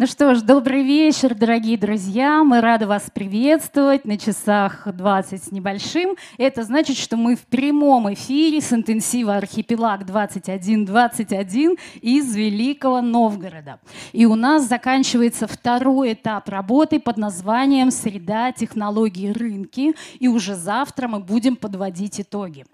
Ну что ж, добрый вечер, дорогие друзья. Мы рады вас приветствовать на часах 20 с небольшим. Это значит, что мы в прямом эфире с интенсива «Архипелаг 2121» из Великого Новгорода. И у нас заканчивается второй этап работы под названием «Среда, технологии, рынки». И уже завтра мы будем подводить итоги.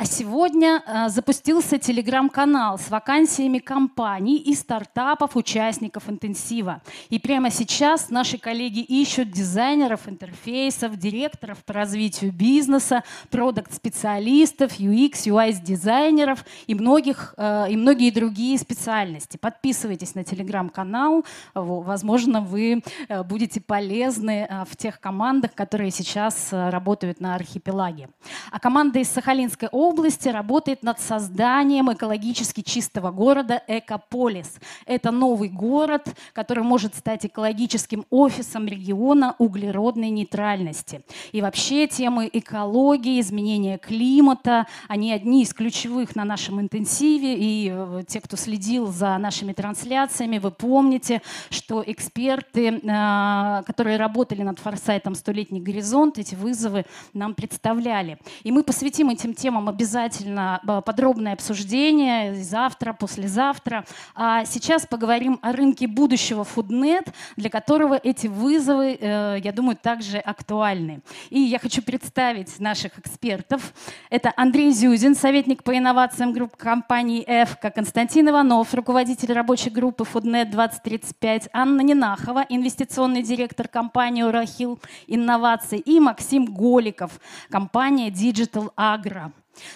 А сегодня э, запустился телеграм-канал с вакансиями компаний и стартапов, участников интенсива. И прямо сейчас наши коллеги ищут дизайнеров интерфейсов, директоров по развитию бизнеса, продукт-специалистов, UX, UI-дизайнеров и, многих, э, и многие другие специальности. Подписывайтесь на телеграм-канал. Возможно, вы э, будете полезны в тех командах, которые сейчас работают на архипелаге. А команда из Сахалинской области области работает над созданием экологически чистого города Экополис. Это новый город, который может стать экологическим офисом региона углеродной нейтральности. И вообще темы экологии, изменения климата, они одни из ключевых на нашем интенсиве. И э, те, кто следил за нашими трансляциями, вы помните, что эксперты, э, которые работали над форсайтом «Столетний горизонт», эти вызовы нам представляли. И мы посвятим этим темам обязательно э, подробное обсуждение завтра, послезавтра. А сейчас поговорим о рынке будущего Фуднет, для которого эти вызовы, э, я думаю, также актуальны. И я хочу представить наших экспертов. Это Андрей Зюзин, советник по инновациям группы компании «Эвка», Константин Иванов, руководитель рабочей группы Фуднет 2035, Анна Нинахова, инвестиционный директор компании «Урахил Инноваций» и Максим Голиков, компания Digital Agro.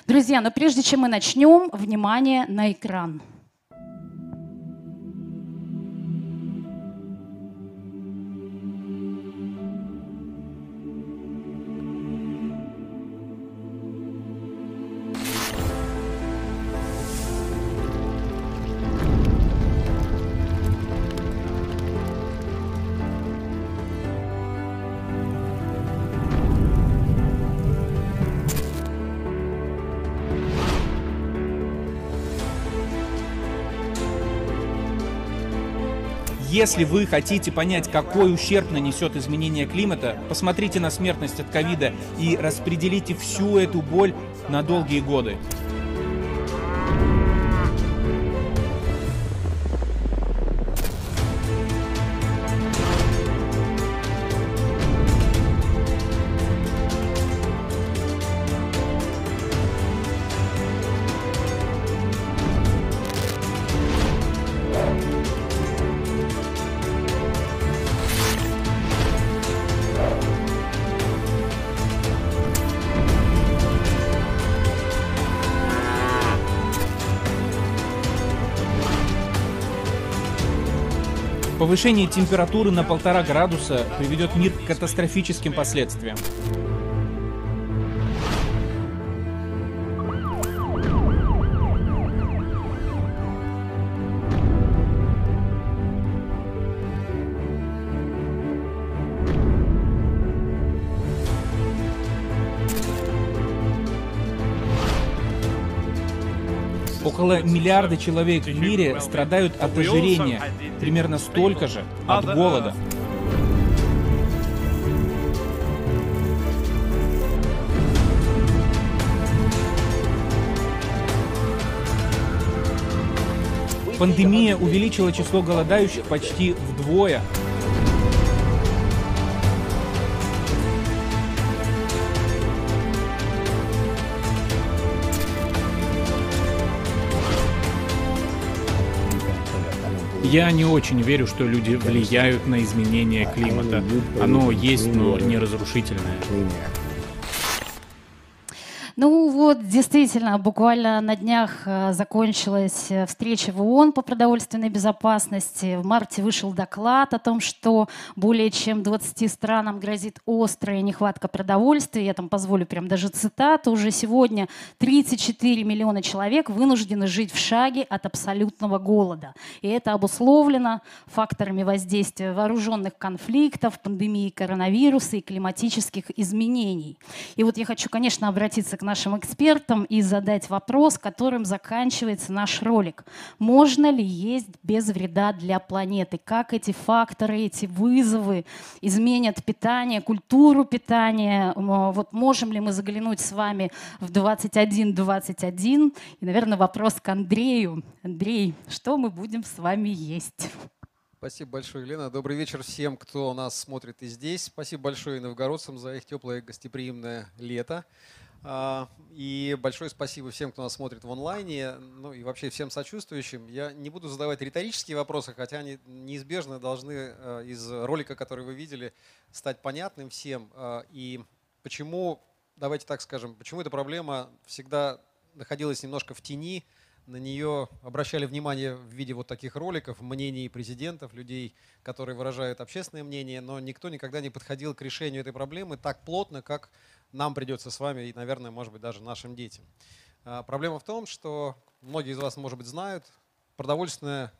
Друзья, но прежде чем мы начнем, внимание на экран. Если вы хотите понять, какой ущерб нанесет изменение климата, посмотрите на смертность от ковида и распределите всю эту боль на долгие годы. Повышение температуры на полтора градуса приведет мир к катастрофическим последствиям. Около миллиарда человек в мире страдают от ожирения, примерно столько же от голода. Пандемия увеличила число голодающих почти вдвое. Я не очень верю, что люди влияют на изменение климата. Оно есть, но не разрушительное. Вот, действительно, буквально на днях э, закончилась э, встреча в ООН по продовольственной безопасности. В марте вышел доклад о том, что более чем 20 странам грозит острая нехватка продовольствия. Я там позволю прям даже цитату. Уже сегодня 34 миллиона человек вынуждены жить в шаге от абсолютного голода. И это обусловлено факторами воздействия вооруженных конфликтов, пандемии коронавируса и климатических изменений. И вот я хочу, конечно, обратиться к нашим экспертам и задать вопрос, которым заканчивается наш ролик. Можно ли есть без вреда для планеты? Как эти факторы, эти вызовы изменят питание, культуру питания? Вот можем ли мы заглянуть с вами в 21-21? И, наверное, вопрос к Андрею. Андрей, что мы будем с вами есть? Спасибо большое, Елена. Добрый вечер всем, кто нас смотрит и здесь. Спасибо большое новгородцам за их теплое гостеприимное лето. А, и большое спасибо всем, кто нас смотрит в онлайне, ну и вообще всем сочувствующим. Я не буду задавать риторические вопросы, хотя они неизбежно должны э, из ролика, который вы видели, стать понятным всем. А, и почему, давайте так скажем, почему эта проблема всегда находилась немножко в тени, на нее обращали внимание в виде вот таких роликов, мнений президентов, людей, которые выражают общественное мнение, но никто никогда не подходил к решению этой проблемы так плотно, как нам придется с вами и, наверное, может быть, даже нашим детям. А, проблема в том, что многие из вас, может быть, знают, продовольственная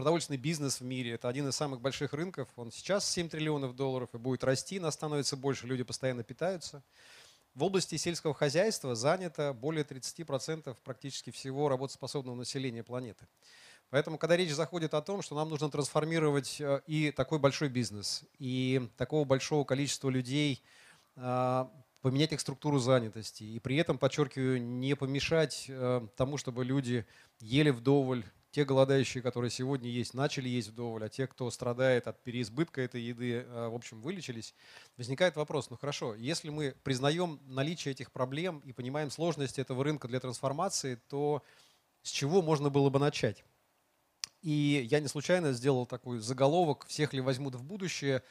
Продовольственный бизнес в мире – это один из самых больших рынков. Он сейчас 7 триллионов долларов и будет расти, нас становится больше, люди постоянно питаются. В области сельского хозяйства занято более 30% практически всего работоспособного населения планеты. Поэтому, когда речь заходит о том, что нам нужно трансформировать э, и такой большой бизнес, и такого большого количества людей, э, поменять их структуру занятости, и при этом, подчеркиваю, не помешать э, тому, чтобы люди ели вдоволь, те голодающие, которые сегодня есть, начали есть вдоволь, а те, кто страдает от переизбытка этой еды, э, в общем, вылечились, возникает вопрос, ну хорошо, если мы признаем наличие этих проблем и понимаем сложность этого рынка для трансформации, то с чего можно было бы начать? И я не случайно сделал такой заголовок «Всех ли возьмут в будущее?»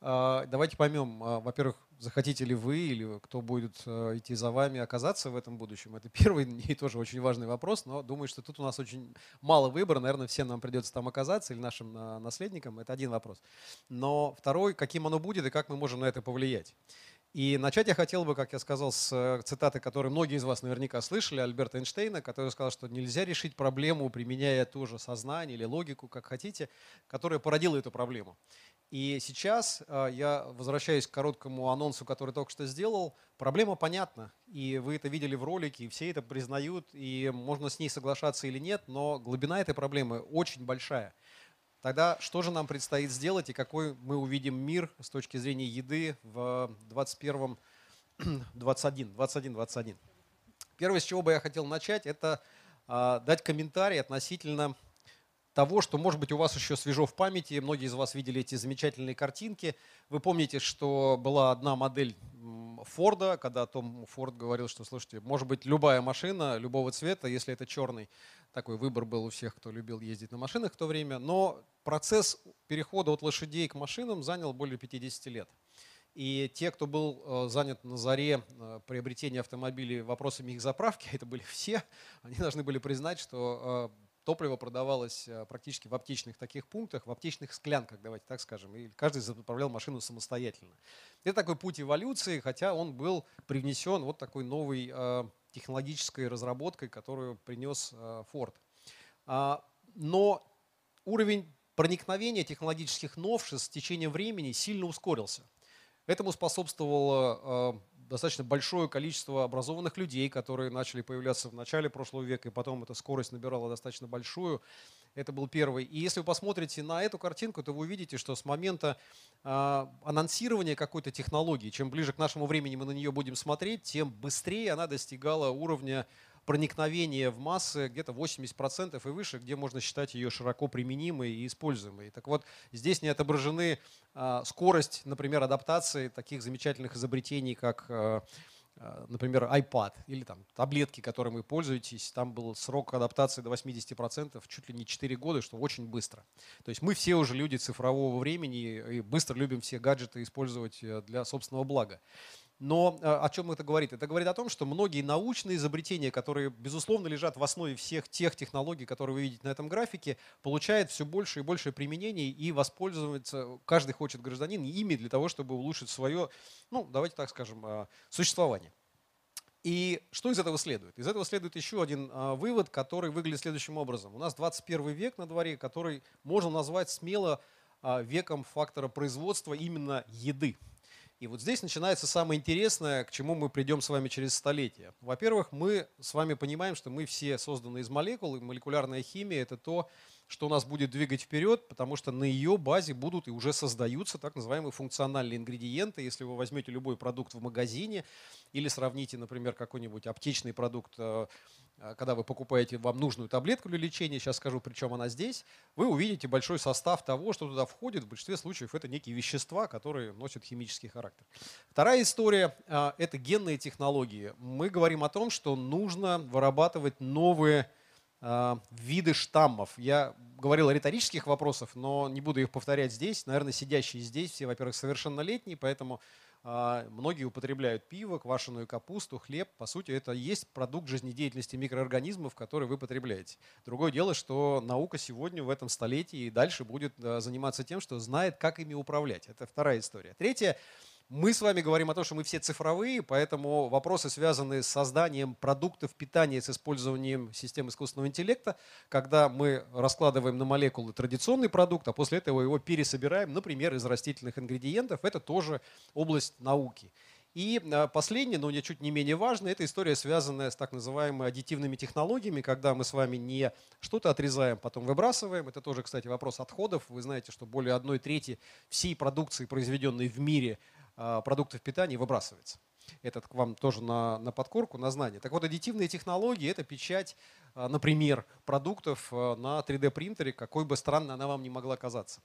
А, давайте поймем, а, во-первых, захотите ли вы или кто будет э, идти за вами оказаться в этом будущем. Это первый и тоже очень важный вопрос, но думаю, что тут у нас очень мало выбора. Наверное, всем нам придется там оказаться или нашим а, наследникам. Это один вопрос. Но второй, каким оно будет и как мы можем на это повлиять. И начать я хотел бы, как я сказал, с э, цитаты, которую многие из вас наверняка слышали, Альберта Эйнштейна, который сказал, что нельзя решить проблему, применяя ту же сознание или логику, как хотите, которая породила эту проблему. И сейчас э, я возвращаюсь к короткому анонсу, который только что сделал. Проблема понятна, и вы это видели в ролике, и все это признают, и можно с ней соглашаться или нет, но глубина этой проблемы очень большая. Тогда что же нам предстоит сделать, и какой мы увидим мир с точки зрения еды в 21 21, 21, 21. Первое, с чего бы я хотел начать, это э, дать комментарий относительно того, что, может быть, у вас еще свежо в памяти. Многие из вас видели эти замечательные картинки. Вы помните, что была одна модель Форда, когда Том Форд говорил, что, слушайте, может быть, любая машина любого цвета, если это черный, такой выбор был у всех, кто любил ездить на машинах в то время, но процесс перехода от лошадей к машинам занял более 50 лет. И те, кто был э, занят на заре э, приобретения автомобилей вопросами их заправки, это были все, они должны были признать, что э, топливо продавалось э, практически в аптечных таких пунктах, в аптечных склянках, давайте так скажем, и каждый заправлял машину самостоятельно. Это такой путь эволюции, хотя он был привнесен вот такой новой э, технологической разработкой, которую принес э, Ford. А, но уровень проникновения технологических новшеств с течением времени сильно ускорился. Этому способствовало достаточно большое количество образованных людей, которые начали появляться в начале прошлого века, и потом эта скорость набирала достаточно большую. Это был первый. И если вы посмотрите на эту картинку, то вы увидите, что с момента э, анонсирования какой-то технологии, чем ближе к нашему времени мы на нее будем смотреть, тем быстрее она достигала уровня проникновение в массы где-то 80% и выше, где можно считать ее широко применимой и используемой. Так вот, здесь не отображены а, скорость, например, адаптации таких замечательных изобретений, как а, а, например, iPad или там таблетки, которыми вы пользуетесь, там был срок адаптации до 80%, чуть ли не 4 года, что очень быстро. То есть мы все уже люди цифрового времени и быстро любим все гаджеты использовать э, для собственного блага. Но э, о чем это говорит? Это говорит о том, что многие научные изобретения, которые, безусловно, лежат в основе всех тех технологий, которые вы видите на этом графике, получают все больше и больше применений и воспользоваться, каждый хочет гражданин, ими для того, чтобы улучшить свое, ну, давайте так скажем, э, существование. И что из этого следует? Из этого следует еще один э, вывод, который выглядит следующим образом. У нас 21 век на дворе, который можно назвать смело веком фактора производства именно еды. И вот здесь начинается самое интересное, к чему мы придем с вами через столетие. Во-первых, мы с вами понимаем, что мы все созданы из молекул, и молекулярная химия – это то, что нас будет двигать вперед, потому что на ее базе будут и уже создаются так называемые функциональные ингредиенты. Если вы возьмете любой продукт в магазине или сравните, например, какой-нибудь аптечный продукт, э, когда вы покупаете вам нужную таблетку для лечения, сейчас скажу, причем она здесь, вы увидите большой состав того, что туда входит. В большинстве случаев это некие вещества, которые носят химический характер. Вторая история э, – это генные технологии. Мы говорим о том, что нужно вырабатывать новые Э, виды штаммов. Я говорил о риторических вопросах, но не буду их повторять здесь. Наверное, сидящие здесь все, во-первых, совершеннолетние, поэтому многие употребляют пиво, квашеную капусту, хлеб. По сути, это есть продукт жизнедеятельности микроорганизмов, который вы потребляете. Другое дело, что наука сегодня в этом столетии и дальше будет э, заниматься тем, что знает, как ими управлять. Это вторая история. Третья мы с вами говорим о том, что мы все цифровые, поэтому вопросы, связанные с созданием продуктов питания с использованием систем искусственного интеллекта, когда мы раскладываем на молекулы традиционный продукт, а после этого его пересобираем, например, из растительных ингредиентов, это тоже область науки. И а, последнее, но не чуть не менее важно, это история, связанная с так называемыми аддитивными технологиями, когда мы с вами не что-то отрезаем, потом выбрасываем. Это тоже, кстати, вопрос отходов. Вы знаете, что более одной трети всей продукции, произведенной в мире, продуктов питания выбрасывается. Этот к вам тоже на, на подкорку, на знание. Так вот, аддитивные технологии – это печать, а, например, продуктов а, на 3D-принтере, какой бы странной она вам не могла казаться.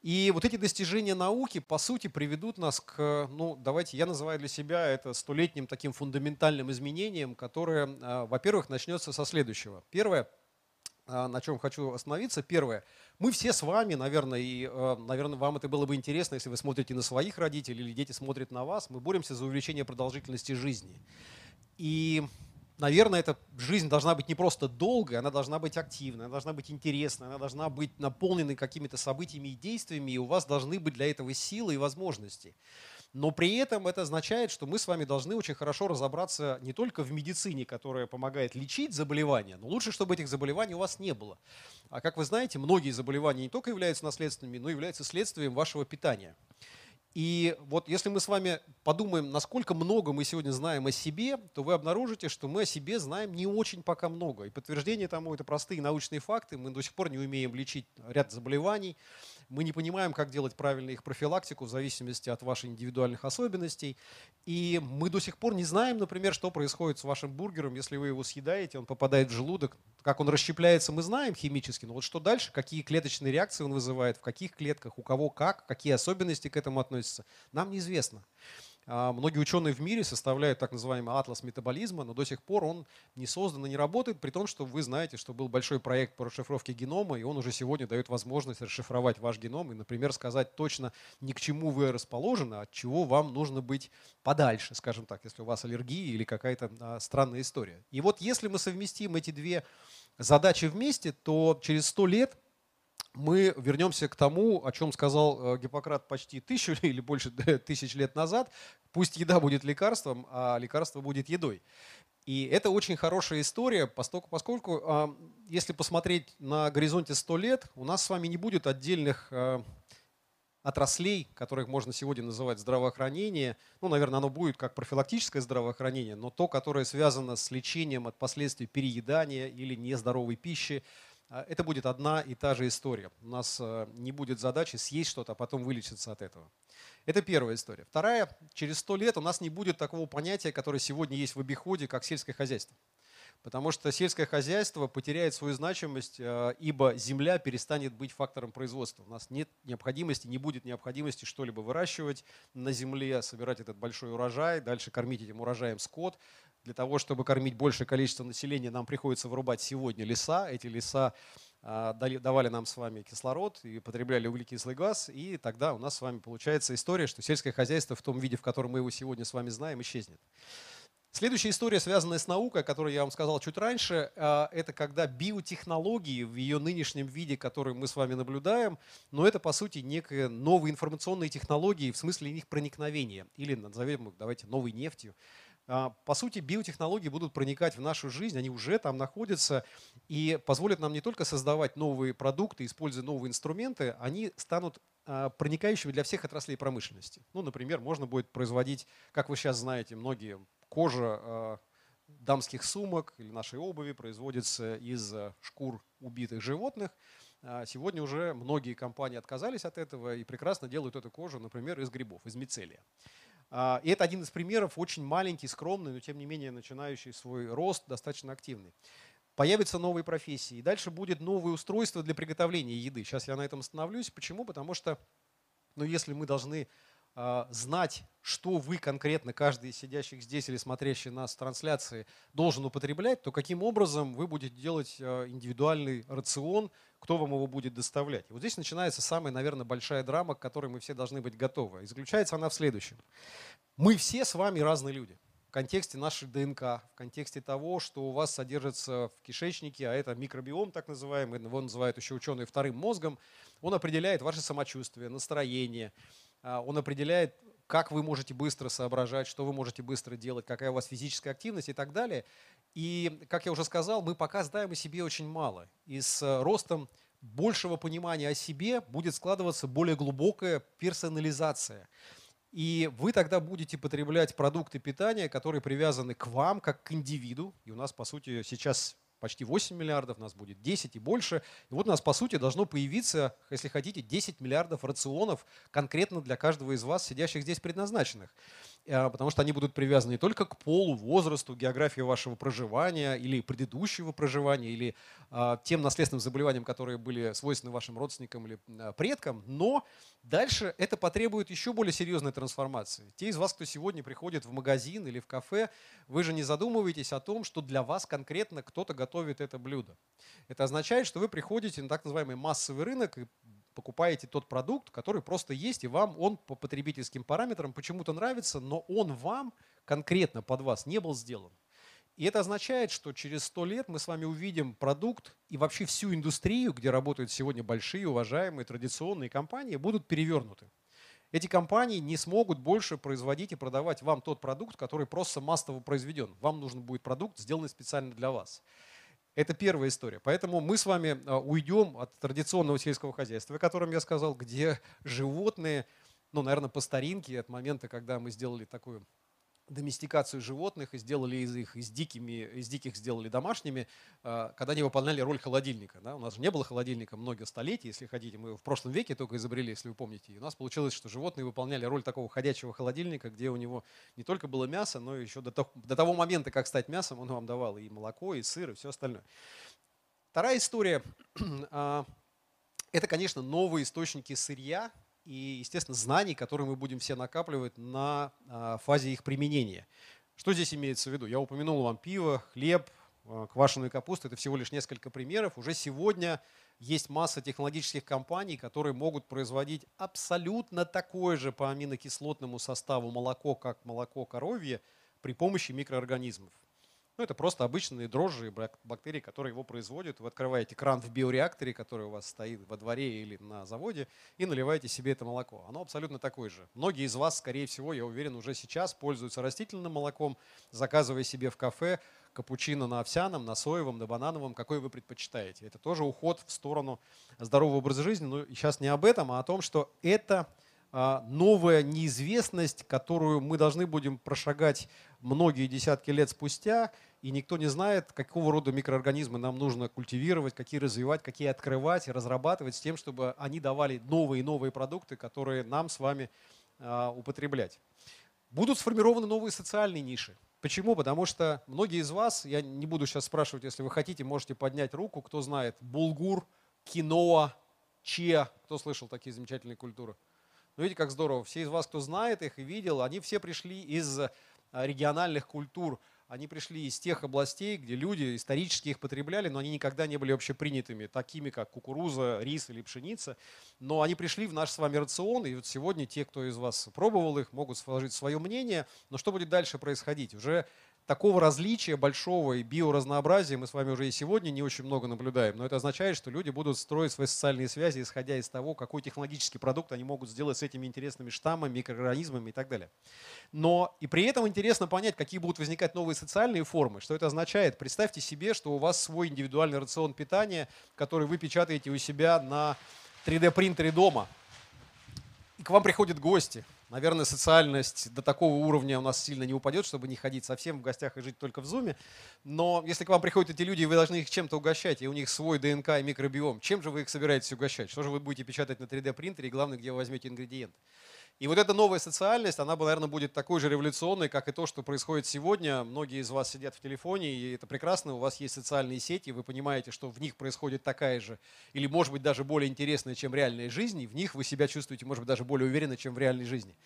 И вот эти достижения науки, по сути, приведут нас к, ну, давайте, я называю для себя это столетним таким фундаментальным изменением, которое, во-первых, начнется со следующего. Первое – на чем хочу остановиться. Первое. Мы все с вами, наверное, и, э, наверное, вам это было бы интересно, если вы смотрите на своих родителей или дети смотрят на вас. Мы боремся за увеличение продолжительности жизни. И, наверное, эта жизнь должна быть не просто долгой, она должна быть активной, она должна быть интересной, она должна быть наполненной какими-то событиями и действиями, и у вас должны быть для этого силы и возможности. Но при этом это означает, что мы с вами должны очень хорошо разобраться не только в медицине, которая помогает лечить заболевания, но лучше, чтобы этих заболеваний у вас не было. А как вы знаете, многие заболевания не только являются наследственными, но и являются следствием вашего питания. И вот если мы с вами подумаем, насколько много мы сегодня знаем о себе, то вы обнаружите, что мы о себе знаем не очень пока много. И подтверждение тому это простые научные факты. Мы до сих пор не умеем лечить ряд заболеваний. Мы не понимаем, как делать правильно их профилактику в зависимости от ваших индивидуальных особенностей. И мы до сих пор не знаем, например, что происходит с вашим бургером, если вы его съедаете, он попадает в желудок. Как он расщепляется, мы знаем химически, но вот что дальше, какие клеточные реакции он вызывает, в каких клетках, у кого как, какие особенности к этому относятся, нам неизвестно. А, многие ученые в мире составляют так называемый атлас метаболизма, но до сих пор он не создан и не работает, при том, что вы знаете, что был большой проект по расшифровке генома, и он уже сегодня дает возможность расшифровать ваш геном и, например, сказать точно, ни к чему вы расположены, от чего вам нужно быть подальше, скажем так, если у вас аллергия или какая-то а, странная история. И вот если мы совместим эти две задачи вместе, то через сто лет мы вернемся к тому, о чем сказал э, Гиппократ почти тысячу или больше тысяч лет назад. Пусть еда будет лекарством, а лекарство будет едой. И это очень хорошая история, поскольку, поскольку а, если посмотреть на горизонте 100 лет, у нас с вами не будет отдельных э, отраслей, которых можно сегодня называть здравоохранение. Ну, наверное, оно будет как профилактическое здравоохранение, но то, которое связано с лечением от последствий переедания или нездоровой пищи, это будет одна и та же история. У нас э, не будет задачи съесть что-то, а потом вылечиться от этого. Это первая история. Вторая, через сто лет у нас не будет такого понятия, которое сегодня есть в обиходе, как сельское хозяйство. Потому что сельское хозяйство потеряет свою значимость, э, ибо земля перестанет быть фактором производства. У нас нет необходимости, не будет необходимости что-либо выращивать на земле, собирать этот большой урожай, дальше кормить этим урожаем скот. Для того, чтобы кормить большее количество населения, нам приходится вырубать сегодня леса. Эти леса а, давали нам с вами кислород и потребляли углекислый газ, и тогда у нас с вами получается история, что сельское хозяйство в том виде, в котором мы его сегодня с вами знаем, исчезнет. Следующая история, связанная с наукой, о которой я вам сказал чуть раньше, а, это когда биотехнологии в ее нынешнем виде, который мы с вами наблюдаем, но это по сути некие новые информационные технологии в смысле их проникновения, или назовем их, давайте, новой нефтью, по сути, биотехнологии будут проникать в нашу жизнь, они уже там находятся и позволят нам не только создавать новые продукты, используя новые инструменты, они станут а, проникающими для всех отраслей промышленности. Ну, например, можно будет производить, как вы сейчас знаете, многие кожа а, дамских сумок или нашей обуви производится из шкур убитых животных. Сегодня уже многие компании отказались от этого и прекрасно делают эту кожу, например, из грибов, из мицелия. А, и это один из примеров, очень маленький, скромный, но тем не менее начинающий свой рост, достаточно активный. Появятся новые профессии. И дальше будет новое устройство для приготовления еды. Сейчас я на этом остановлюсь. Почему? Потому что ну, если мы должны знать, что вы конкретно, каждый из сидящих здесь или смотрящий нас в трансляции, должен употреблять, то каким образом вы будете делать э, индивидуальный рацион, кто вам его будет доставлять. И вот здесь начинается самая, наверное, большая драма, к которой мы все должны быть готовы. И заключается она в следующем. Мы все с вами разные люди. В контексте нашей ДНК, в контексте того, что у вас содержится в кишечнике, а это микробиом так называемый, его называют еще ученые вторым мозгом, он определяет ваше самочувствие, настроение, а, он определяет, как вы можете быстро соображать, что вы можете быстро делать, какая у вас физическая активность и так далее. И, как я уже сказал, мы пока знаем о себе очень мало. И с э, ростом большего понимания о себе будет складываться более глубокая персонализация. И вы тогда будете потреблять продукты питания, которые привязаны к вам, как к индивиду. И у нас, по сути, сейчас почти 8 миллиардов, нас будет 10 и больше. И вот у нас, по сути, должно появиться, если хотите, 10 миллиардов рационов конкретно для каждого из вас, сидящих здесь предназначенных. Э, потому что они будут привязаны не только к полу, возрасту, географии вашего проживания или предыдущего проживания, или а, тем наследственным заболеваниям, которые были свойственны вашим родственникам или а, предкам, но дальше это потребует еще более серьезной трансформации. Те из вас, кто сегодня приходит в магазин или в кафе, вы же не задумываетесь о том, что для вас конкретно кто-то готовит это блюдо. Это означает, что вы приходите на так называемый массовый рынок и покупаете тот продукт, который просто есть, и вам он по потребительским параметрам почему-то нравится, но он вам конкретно под вас не был сделан. И это означает, что через сто лет мы с вами увидим продукт и вообще всю индустрию, где работают сегодня большие, уважаемые, традиционные компании, будут перевернуты. Эти компании не смогут больше производить и продавать вам тот продукт, который просто массово произведен. Вам нужен будет продукт, сделанный специально для вас. Это первая история. Поэтому мы с вами а, уйдем от традиционного сельского хозяйства, о котором я сказал, где животные, ну, наверное, по старинке, от момента, когда мы сделали такую доместикацию животных и сделали из их из дикими из диких сделали домашними, а, когда они выполняли роль холодильника. Да? У нас же не было холодильника много столетий, если хотите, мы в прошлом веке только изобрели, если вы помните. И у нас получилось, что животные выполняли роль такого ходячего холодильника, где у него не только было мясо, но еще до того, до того момента, как стать мясом, он вам давал и молоко, и сыр, и все остальное. Вторая история а, это, конечно, новые источники сырья, и, естественно, знаний, которые мы будем все накапливать на а, фазе их применения. Что здесь имеется в виду? Я упомянул вам пиво, хлеб, а, квашеную капусту. Это всего лишь несколько примеров. Уже сегодня есть масса технологических компаний, которые могут производить абсолютно такое же по аминокислотному составу молоко, как молоко коровье, при помощи микроорганизмов. Ну, это просто обычные дрожжи и бактерии, которые его производят. Вы открываете кран в биореакторе, который у вас стоит во дворе или на заводе, и наливаете себе это молоко. Оно абсолютно такое же. Многие из вас, скорее всего, я уверен, уже сейчас пользуются растительным молоком, заказывая себе в кафе капучино на овсяном, на соевом, на банановом, какой вы предпочитаете. Это тоже уход в сторону здорового образа жизни. Но сейчас не об этом, а о том, что это а, новая неизвестность, которую мы должны будем прошагать многие десятки лет спустя, и никто не знает, какого рода микроорганизмы нам нужно культивировать, какие развивать, какие открывать и разрабатывать с тем, чтобы они давали новые и новые продукты, которые нам с вами а, употреблять. Будут сформированы новые социальные ниши. Почему? Потому что многие из вас, я не буду сейчас спрашивать, если вы хотите, можете поднять руку, кто знает булгур, киноа, чиа, кто слышал такие замечательные культуры? Ну, видите, как здорово. Все из вас, кто знает их и видел, они все пришли из региональных культур. Они пришли из тех областей, где люди исторически их потребляли, но они никогда не были общепринятыми, такими как кукуруза, рис или пшеница. Но они пришли в наш с вами рацион, и вот сегодня те, кто из вас пробовал их, могут сложить свое мнение. Но что будет дальше происходить? Уже такого различия большого и биоразнообразия мы с вами уже и сегодня не очень много наблюдаем. Но это означает, что люди будут строить свои социальные связи, исходя из того, какой технологический продукт они могут сделать с этими интересными штаммами, микроорганизмами и так далее. Но и при этом интересно понять, какие будут возникать новые социальные формы. Что это означает? Представьте себе, что у вас свой индивидуальный рацион питания, который вы печатаете у себя на 3D-принтере дома. И к вам приходят гости. Наверное, социальность до такого уровня у нас сильно не упадет, чтобы не ходить совсем в гостях и жить только в зуме. Но если к вам приходят эти люди, вы должны их чем-то угощать, и у них свой ДНК и микробиом, чем же вы их собираетесь угощать? Что же вы будете печатать на 3D-принтере, и главное, где вы возьмете ингредиенты? И вот эта новая социальность, она, наверное, будет такой же революционной, как и то, что происходит сегодня. Многие из вас сидят в телефоне, и это прекрасно. У вас есть социальные сети, вы понимаете, что в них происходит такая же, или, может быть, даже более интересная, чем реальная жизнь. И в них вы себя чувствуете, может быть, даже более уверенно, чем в реальной жизни.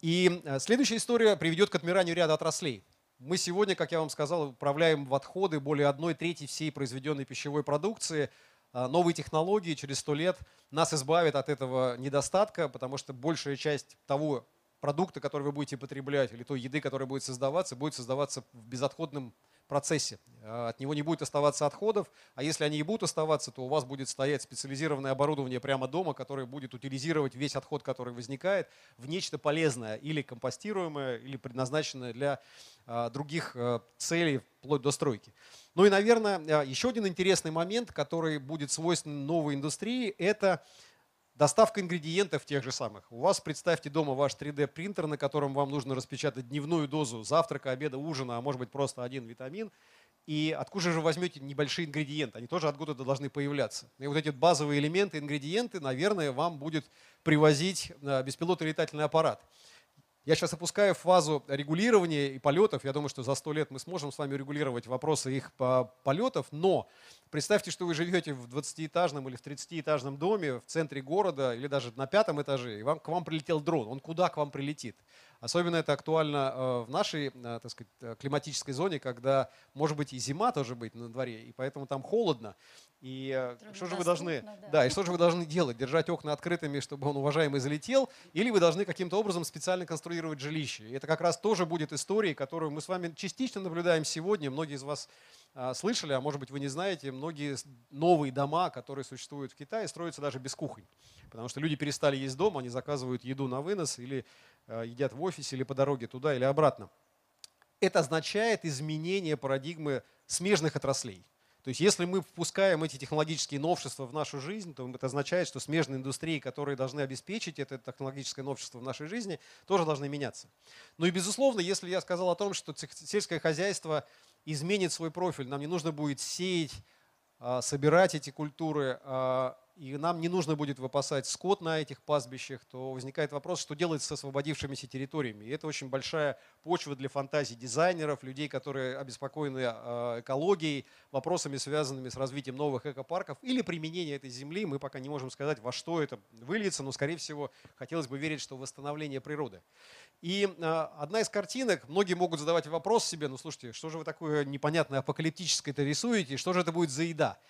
И э, следующая история приведет к отмиранию ряда отраслей. Мы сегодня, как я вам сказал, управляем в отходы более одной трети всей произведенной пищевой продукции – новые технологии через сто лет нас избавят от этого недостатка, потому что большая часть того продукта, который вы будете потреблять, или той еды, которая будет создаваться, будет создаваться в безотходном процессе. А, от него не будет оставаться отходов, а если они и будут оставаться, то у вас будет стоять специализированное оборудование прямо дома, которое будет утилизировать весь отход, который возникает, в нечто полезное или компостируемое, или предназначенное для а, других целей, вплоть до стройки. Ну и, наверное, еще один интересный момент, который будет свойственен новой индустрии, это доставка ингредиентов тех же самых. У вас, представьте дома ваш 3D-принтер, на котором вам нужно распечатать дневную дозу завтрака, обеда, ужина, а может быть просто один витамин. И откуда же возьмете небольшие ингредиенты? Они тоже откуда-то должны появляться. И вот эти базовые элементы, ингредиенты, наверное, вам будет привозить э, беспилотный летательный аппарат. Я сейчас опускаю фазу регулирования и полетов. Я думаю, что за сто лет мы сможем с вами регулировать вопросы их полетов, но представьте, что вы живете в 20-этажном или в 30-этажном доме в центре города или даже на пятом этаже, и вам, к вам прилетел дрон. Он куда к вам прилетит? Особенно это актуально э, в нашей э, так сказать, э, климатической зоне, когда может быть и зима тоже быть на дворе, и поэтому там холодно. И что же вы должны, да. да, и что же вы должны делать? Держать окна открытыми, чтобы он уважаемый залетел, или вы должны каким-то образом специально конструировать жилище? И это как раз тоже будет историей, которую мы с вами частично наблюдаем сегодня. Многие из вас слышали, а может быть вы не знаете, многие новые дома, которые существуют в Китае, строятся даже без кухонь. Потому что люди перестали есть дома, они заказывают еду на вынос или едят в офисе или по дороге туда или обратно. Это означает изменение парадигмы смежных отраслей. То есть если мы впускаем эти технологические новшества в нашу жизнь, то это означает, что смежные индустрии, которые должны обеспечить это технологическое новшество в нашей жизни, тоже должны меняться. Ну и безусловно, если я сказал о том, что сельское хозяйство изменит свой профиль, нам не нужно будет сеять, а, собирать эти культуры, а, и нам не нужно будет выпасать скот на этих пастбищах, то возникает вопрос, что делать с освободившимися территориями. И это очень большая почва для фантазий дизайнеров, людей, которые обеспокоены а, экологией, вопросами, связанными с развитием новых экопарков или применение этой земли. Мы пока не можем сказать, во что это выльется, но, скорее всего, хотелось бы верить, что восстановление природы. И а, одна из картинок, многие могут задавать вопрос себе, ну слушайте, что же вы такое непонятное апокалиптическое-то рисуете, что же это будет за еда?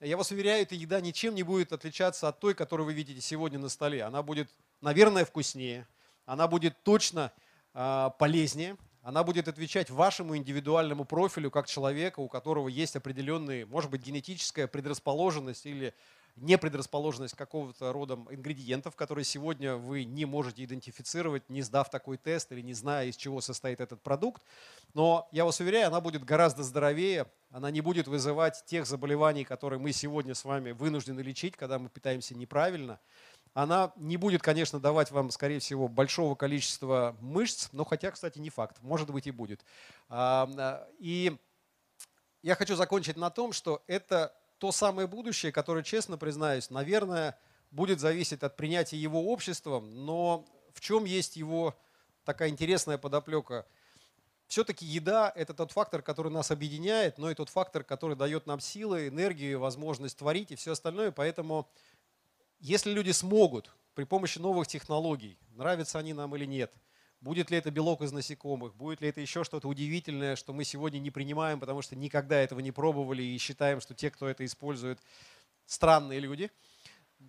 Я вас уверяю, эта еда ничем не будет отличаться от той, которую вы видите сегодня на столе. Она будет, наверное, вкуснее, она будет точно э, полезнее, она будет отвечать вашему индивидуальному профилю как человека, у которого есть определенные, может быть, генетическая предрасположенность или непредрасположенность какого-то рода ингредиентов, которые сегодня вы не можете идентифицировать, не сдав такой тест или не зная, из чего состоит этот продукт. Но я вас уверяю, она будет гораздо здоровее, она не будет вызывать тех заболеваний, которые мы сегодня с вами вынуждены лечить, когда мы питаемся неправильно. Она не будет, конечно, давать вам, скорее всего, большого количества мышц, но хотя, кстати, не факт, может быть и будет. А, и я хочу закончить на том, что это то самое будущее, которое, честно признаюсь, наверное, будет зависеть от принятия его обществом, но в чем есть его такая интересная подоплека? Все-таки еда – это тот фактор, который нас объединяет, но и тот фактор, который дает нам силы, энергию, возможность творить и все остальное. Поэтому если люди смогут при помощи новых технологий, нравятся они нам или нет – Будет ли это белок из насекомых, будет ли это еще что-то удивительное, что мы сегодня не принимаем, потому что никогда этого не пробовали и считаем, что те, кто это использует, странные люди,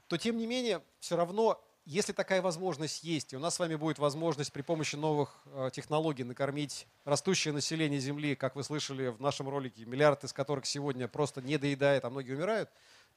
то тем не менее все равно если такая возможность есть, и у нас с вами будет возможность при помощи новых э, технологий накормить растущее население Земли, как вы слышали в нашем ролике, миллиард из которых сегодня просто не доедает, а многие умирают,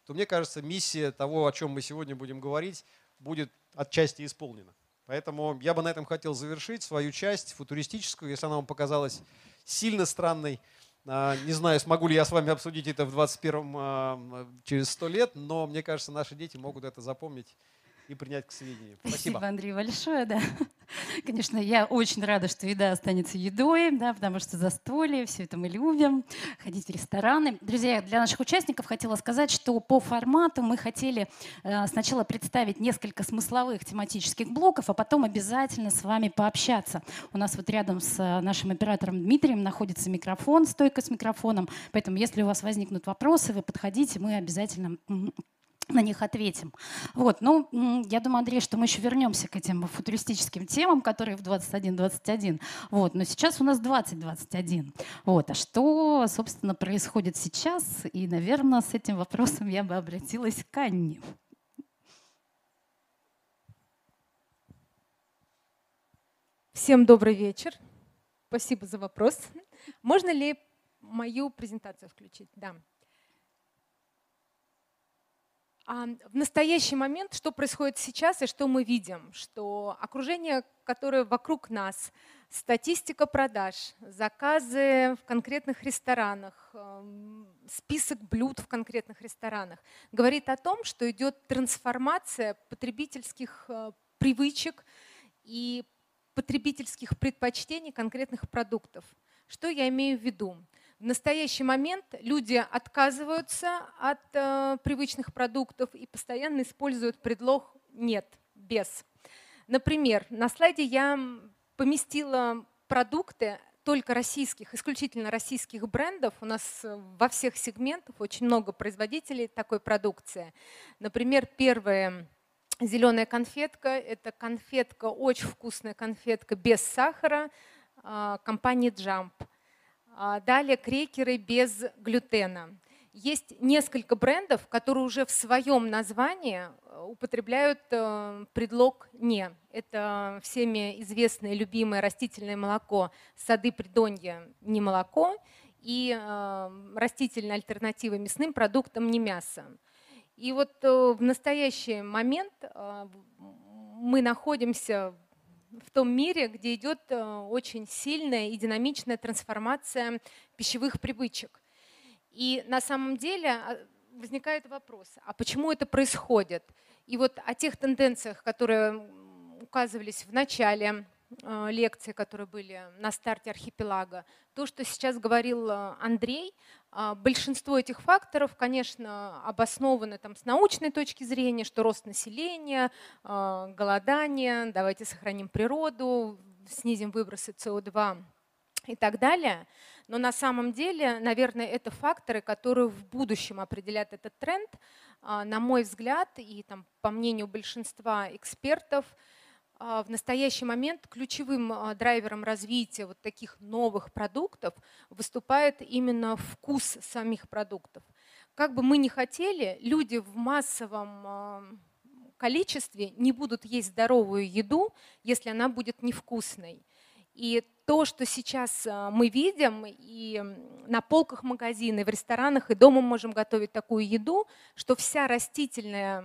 то мне кажется, миссия того, о чем мы сегодня будем говорить, будет отчасти исполнена. Поэтому я бы на этом хотел завершить свою часть футуристическую, если она вам показалась сильно странной. А, не знаю, смогу ли я с вами обсудить это в 21-м а, через 100 лет, но мне кажется, наши дети могут это запомнить и принять к сведению. Спасибо, Спасибо Андрей, большое. Да. Конечно, я очень рада, что еда останется едой, да, потому что застолье, все это мы любим, ходить в рестораны. Друзья, для наших участников хотела сказать, что по формату мы хотели э, сначала представить несколько смысловых тематических блоков, а потом обязательно с вами пообщаться. У нас вот рядом с э, нашим оператором Дмитрием находится микрофон, стойка с микрофоном, поэтому если у вас возникнут вопросы, вы подходите, мы обязательно на них ответим. Вот, ну, я думаю, Андрей, что мы еще вернемся к этим футуристическим темам, которые в 21-21. Вот, но сейчас у нас 20-21. Вот, а что, собственно, происходит сейчас? И, наверное, с этим вопросом я бы обратилась к Анне. Всем добрый вечер. Спасибо за вопрос. Можно ли мою презентацию включить? Да. А в настоящий момент, что происходит сейчас и что мы видим? Что окружение, которое вокруг нас, статистика продаж, заказы в конкретных ресторанах, эм, список блюд в конкретных ресторанах, говорит о том, что идет трансформация потребительских э, привычек и потребительских предпочтений конкретных продуктов. Что я имею в виду? В настоящий момент люди отказываются от э, привычных продуктов и постоянно используют предлог «нет», «без». Например, на слайде я поместила продукты только российских, исключительно российских брендов. У нас э, во всех сегментах очень много производителей такой продукции. Например, первая зеленая конфетка – это конфетка, очень вкусная конфетка без сахара э, компании а, далее крекеры без глютена. Есть несколько брендов, которые уже в своем названии э, употребляют э, предлог «не». Это всеми известное любимое растительное молоко «Сады Придонья» не молоко и э, растительная альтернатива мясным продуктам не мясо. И вот в настоящий момент мы находимся в том мире, где идет э, очень сильная и динамичная трансформация пищевых привычек. И на самом деле а, возникает вопрос, а почему это происходит? И вот о тех тенденциях, которые указывались в начале лекции, которые были на старте архипелага. То, что сейчас говорил э, Андрей, э, большинство этих факторов, конечно, обоснованы там, с научной точки зрения, что рост населения, голодание, давайте сохраним природу, снизим выбросы СО2 и так далее. Но на самом деле, наверное, это факторы, которые в будущем определят этот тренд. На мой взгляд, и там, по мнению большинства экспертов, в настоящий момент ключевым а, драйвером развития вот таких новых продуктов выступает именно вкус самих продуктов. Как бы мы ни хотели, люди в массовом а, количестве не будут есть здоровую еду, если она будет невкусной. И то, что сейчас мы видим и на полках магазина, и в ресторанах, и дома можем готовить такую еду, что вся растительная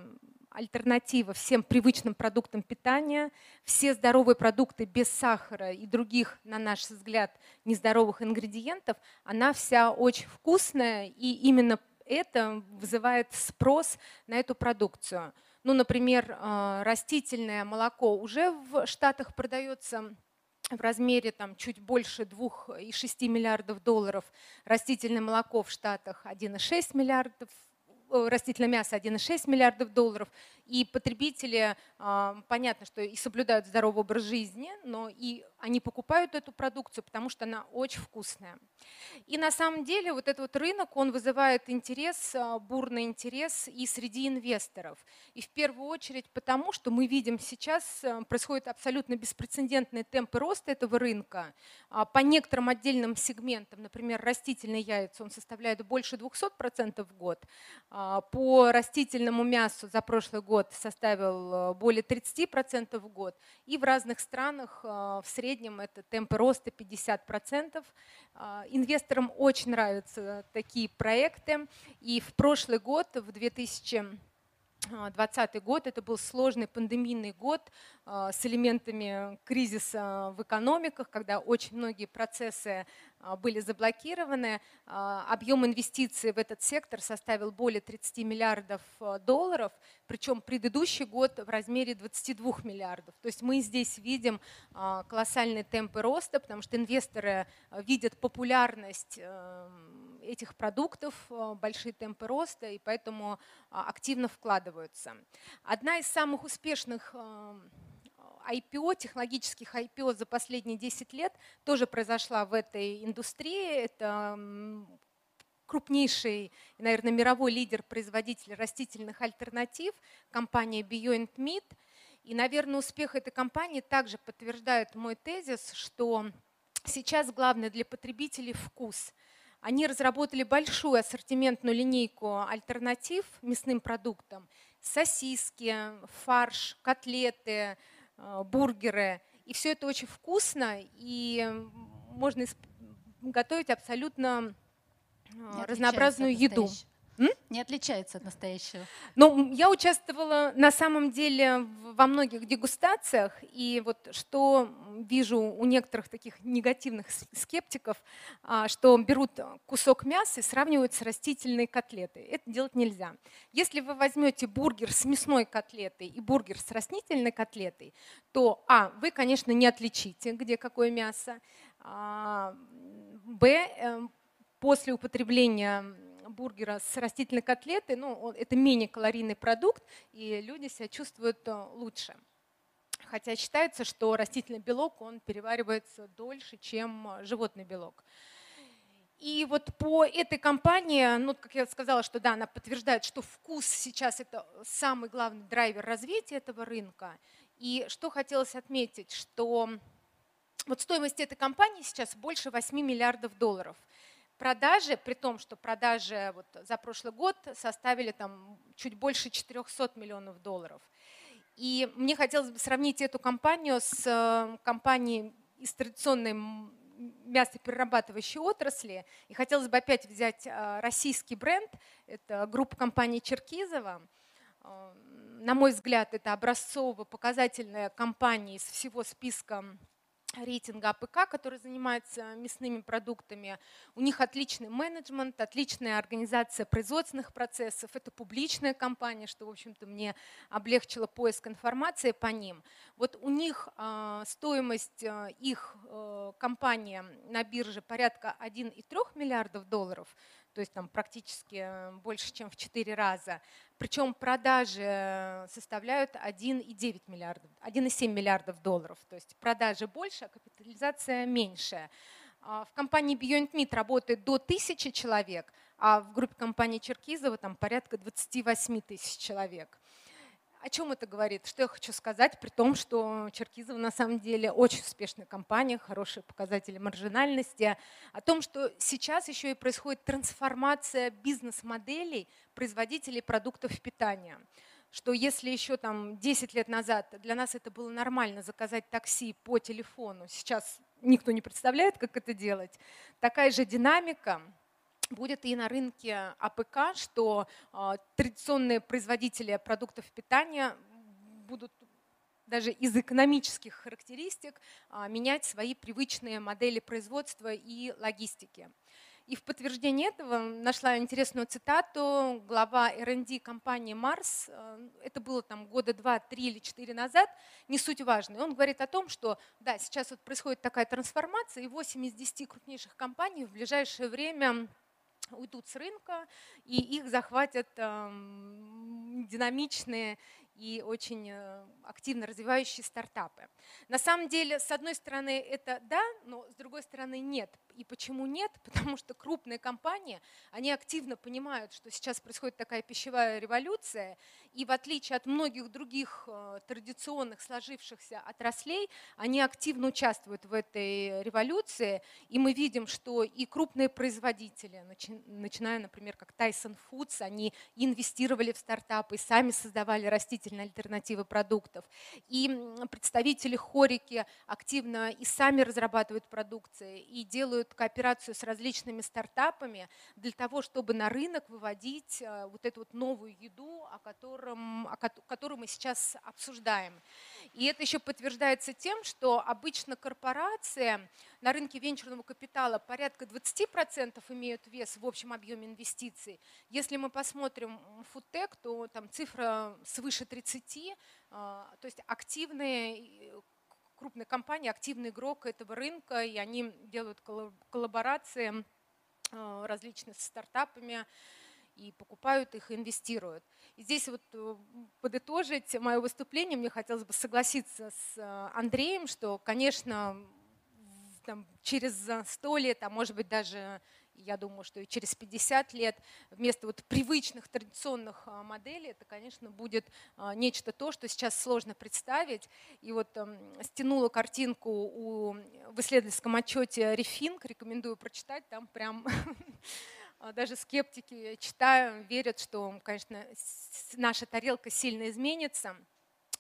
альтернатива всем привычным продуктам питания, все здоровые продукты без сахара и других, на наш взгляд, нездоровых ингредиентов, она вся очень вкусная, и именно это вызывает спрос на эту продукцию. Ну, например, э, растительное молоко уже в Штатах продается в размере там, чуть больше 2,6 миллиардов долларов. Растительное молоко в Штатах 1,6 миллиардов растительное мясо 1,6 миллиардов долларов. И потребители, а, понятно, что и соблюдают здоровый образ жизни, но и они покупают эту продукцию, потому что она очень вкусная. И на самом деле вот этот вот рынок, он вызывает интерес, а, бурный интерес и среди инвесторов. И в первую очередь потому, что мы видим сейчас а, происходит абсолютно беспрецедентные темпы роста этого рынка. По некоторым отдельным сегментам, например, растительные яйца, он составляет больше 200% в год. По растительному мясу за прошлый год составил более 30% в год. И в разных странах в среднем это темпы роста 50%. А, инвесторам очень нравятся такие проекты. И в прошлый год, в 2000 2020 год это был сложный пандемийный год а, с элементами кризиса в экономиках, когда очень многие процессы были заблокированы. А, объем инвестиций в этот сектор составил более 30 миллиардов долларов, причем предыдущий год в размере 22 миллиардов. То есть мы здесь видим колоссальные темпы роста, потому что инвесторы видят популярность этих продуктов, большие темпы роста, и поэтому активно вкладываются. Одна из самых успешных IPO, технологических IPO за последние 10 лет тоже произошла в этой индустрии. Это крупнейший, наверное, мировой лидер-производитель растительных альтернатив, компания Beyond Meat. И, наверное, успех этой компании также подтверждает мой тезис, что сейчас главное для потребителей вкус. Они разработали большую ассортиментную линейку альтернатив мясным продуктам. Сосиски, фарш, котлеты, бургеры. И все это очень вкусно, и можно готовить абсолютно э, разнообразную еду. Настоящего. М? Не отличается от настоящего. Ну, я участвовала на самом деле во многих дегустациях, и вот что вижу у некоторых таких негативных скептиков, а, что берут кусок мяса и сравнивают с растительной котлетой. Это делать нельзя. Если вы возьмете бургер с мясной котлетой и бургер с растительной котлетой, то, а, вы, конечно, не отличите, где какое мясо, а, б, э, после употребления бургера с растительной котлетой, ну, это менее калорийный продукт, и люди себя чувствуют э, лучше. Хотя считается, что растительный белок, он переваривается дольше, чем э, животный белок. И вот по этой компании, ну, как я сказала, что да, она подтверждает, что вкус сейчас это самый главный драйвер развития этого рынка. И что хотелось отметить, что вот стоимость этой компании сейчас больше 8 миллиардов долларов – продажи, при том, что продажи вот за прошлый год составили там чуть больше 400 миллионов долларов. И мне хотелось бы сравнить эту компанию с э, компанией из традиционной мясоперерабатывающей отрасли. И хотелось бы опять взять э, российский бренд. Это группа компании Черкизова. Э, на мой взгляд, это образцово-показательная компания из всего списка рейтинга АПК, который занимается мясными продуктами. У них отличный менеджмент, отличная организация производственных процессов. Это публичная компания, что, в общем-то, мне облегчило поиск информации по ним. Вот у них а, стоимость а, их э, компании на бирже порядка 1,3 миллиардов долларов то есть там практически э, больше, чем в 4 раза. Причем продажи составляют 1,9 миллиардов, 1,7 миллиардов долларов. То есть продажи больше, а капитализация меньшая. А в компании Beyond Meat работает до 1000 человек, а в группе компании Черкизова там порядка 28 тысяч человек. О чем это говорит? Что я хочу сказать, при том, что Черкизова на самом деле очень успешная компания, хорошие показатели маржинальности, о том, что сейчас еще и происходит трансформация бизнес-моделей производителей продуктов питания. Что если еще там 10 лет назад для нас это было нормально заказать такси по телефону, сейчас никто не представляет, как это делать, такая же динамика будет и на рынке АПК, что а, традиционные производители продуктов питания будут даже из экономических характеристик а, менять свои привычные модели производства и логистики. И в подтверждение этого нашла интересную цитату глава R&D компании Mars. А, это было там года два, три или четыре назад, не суть важно. он говорит о том, что да, сейчас вот происходит такая трансформация, и 8 из 10 крупнейших компаний в ближайшее время уйдут с рынка, и их захватят динамичные и очень э, активно развивающие стартапы. На самом деле, с одной стороны, это да, но с другой стороны нет. И почему нет? Потому что крупные компании, они активно понимают, что сейчас происходит такая пищевая революция, и в отличие от многих других э, традиционных сложившихся отраслей, они активно участвуют в этой революции, и мы видим, что и крупные производители, начиная, например, как Tyson Foods, они инвестировали в стартапы, и сами создавали растительные альтернативы продуктов. И представители хорики активно и сами разрабатывают продукции, и делают кооперацию с различными стартапами для того, чтобы на рынок выводить э, вот эту вот новую еду, о, котором, о которую мы сейчас обсуждаем. И это еще подтверждается тем, что обычно корпорации на рынке венчурного капитала порядка 20% имеют вес в общем объеме инвестиций. Если мы посмотрим фудтек, то там цифра свыше 30, а, то есть активные крупные компании, активный игрок этого рынка, и они делают коллаборации а, различные с стартапами, и покупают их, инвестируют. И здесь вот э, подытожить мое выступление, мне хотелось бы согласиться с э, Андреем, что, конечно, там, через 100 лет, а может быть даже, я думаю, что и через 50 лет, вместо вот привычных традиционных а, моделей, это, конечно, будет а, нечто то, что сейчас сложно представить. И вот эм, стянула картинку у, в исследовательском отчете Рефинг, рекомендую прочитать, там прям А, даже скептики, читаю, верят, что, конечно, наша тарелка сильно изменится.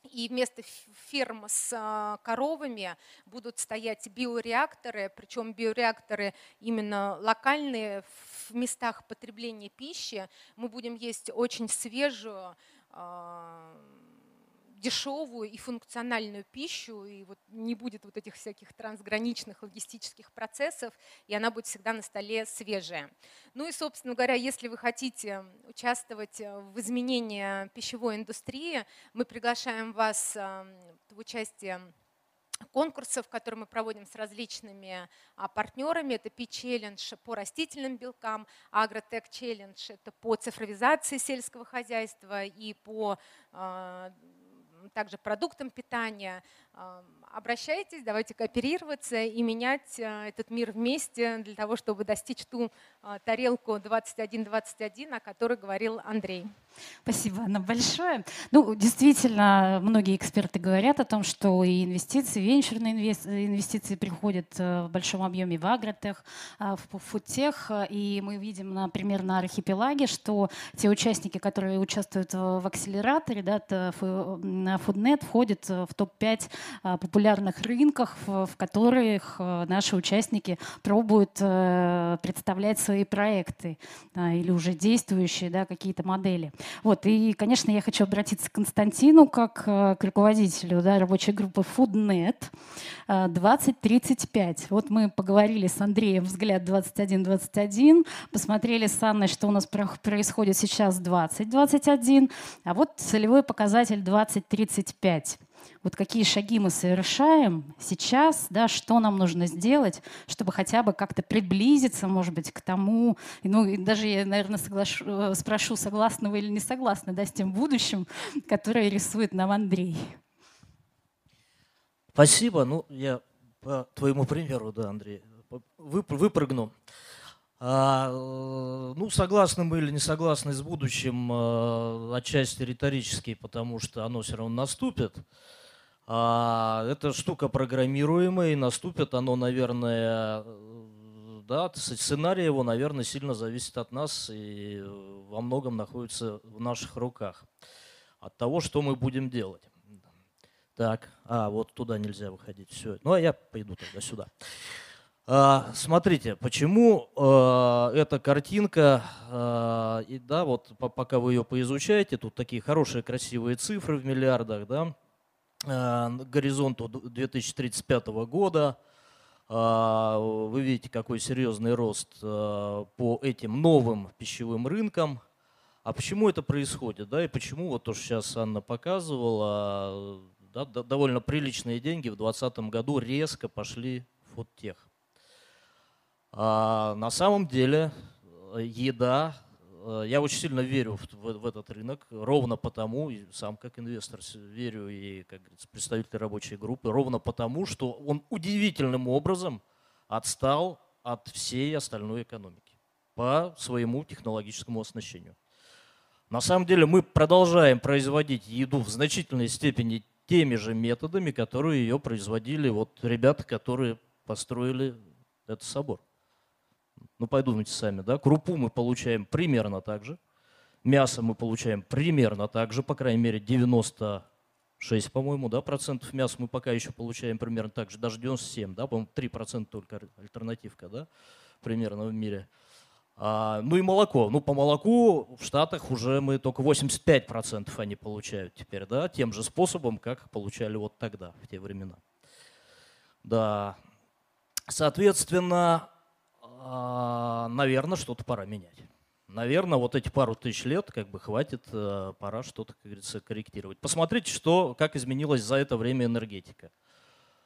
И вместо ферм с а, коровами будут стоять биореакторы, причем биореакторы именно локальные в местах потребления пищи. Мы будем есть очень свежую, а, дешевую и функциональную пищу, и вот не будет вот этих всяких трансграничных логистических процессов, и она будет всегда на столе свежая. Ну и, собственно говоря, если вы хотите участвовать в изменении пищевой индустрии, мы приглашаем вас эм, в участие конкурсов, которые мы проводим с различными а, партнерами. Это P-Challenge по растительным белкам, Agrotech Challenge это по цифровизации сельского хозяйства и по а, также продуктам питания. Обращайтесь, давайте кооперироваться и менять а, этот мир вместе для того, чтобы достичь ту а, тарелку 21-21, о которой говорил Андрей. Спасибо, Анна, большое. Ну, действительно, многие эксперты говорят о том, что и инвестиции, венчурные инвестиции приходят э, в большом объеме в агротех, а, в фудтех. И мы видим, например, на архипелаге, что те участники, которые участвуют в акселераторе, да, Foodnet входят в топ-5 а, популярных рынках, в которых э, наши участники пробуют э, представлять свои проекты или уже действующие да, какие-то модели. Вот, и, конечно, я хочу обратиться к Константину как э, к руководителю да, рабочей группы FoodNet 2035. Вот мы поговорили с Андреем «Взгляд 2121», посмотрели с Анной, что у нас происходит сейчас 2021, а вот целевой показатель 2035 вот какие шаги мы совершаем сейчас, да, что нам нужно сделать, чтобы хотя бы как-то приблизиться, может быть, к тому, ну, даже я, наверное, соглашу, э, спрошу, согласны вы или не согласны, да, с тем будущим, которое рисует нам Андрей. Спасибо. Ну, я по твоему примеру, да, Андрей, выпрыгну. А, ну, согласны мы или не согласны с будущим, э, отчасти риторически, потому что оно все равно наступит. А, эта штука программируемая, и наступит оно, наверное, да, сценарий его, наверное, сильно зависит от нас и во многом находится в наших руках. От того, что мы будем делать. Так, а, вот туда нельзя выходить. Все. Ну, а я пойду тогда сюда. А, смотрите, почему а, эта картинка, а, и да, вот пока вы ее поизучаете, тут такие хорошие красивые цифры в миллиардах, да, горизонту 2035 года, вы видите, какой серьезный рост по этим новым пищевым рынкам. А почему это происходит, да, и почему вот то, что сейчас Анна показывала, да, довольно приличные деньги в 2020 году резко пошли в фудтех. А на самом деле э, еда, Э, я очень сильно верю в, в, в этот рынок, ровно потому, и сам как инвестор верю, и как представитель рабочей группы, ровно потому, что он удивительным образом отстал от всей остальной экономики по своему технологическому оснащению. На самом деле мы продолжаем производить еду в значительной степени теми же методами, которые ее производили вот ребята, которые построили этот собор. Ну, подумайте сами, да, крупу мы получаем примерно так же, мясо мы получаем примерно так же, по крайней мере, 96, по-моему, да, процентов мяса мы пока еще получаем примерно так же, даже 97, да, по-моему, 3 процента только альтернативка, да, примерно в мире. А, ну и молоко. Ну, по молоку в Штатах уже мы только 85% они получают теперь, да, тем же способом, как получали вот тогда, в те времена. Да. Соответственно, наверное, что-то пора менять. Наверное, вот эти пару тысяч лет как бы хватит, э, пора что-то, как говорится, корректировать. Посмотрите, что, как изменилась за это время энергетика.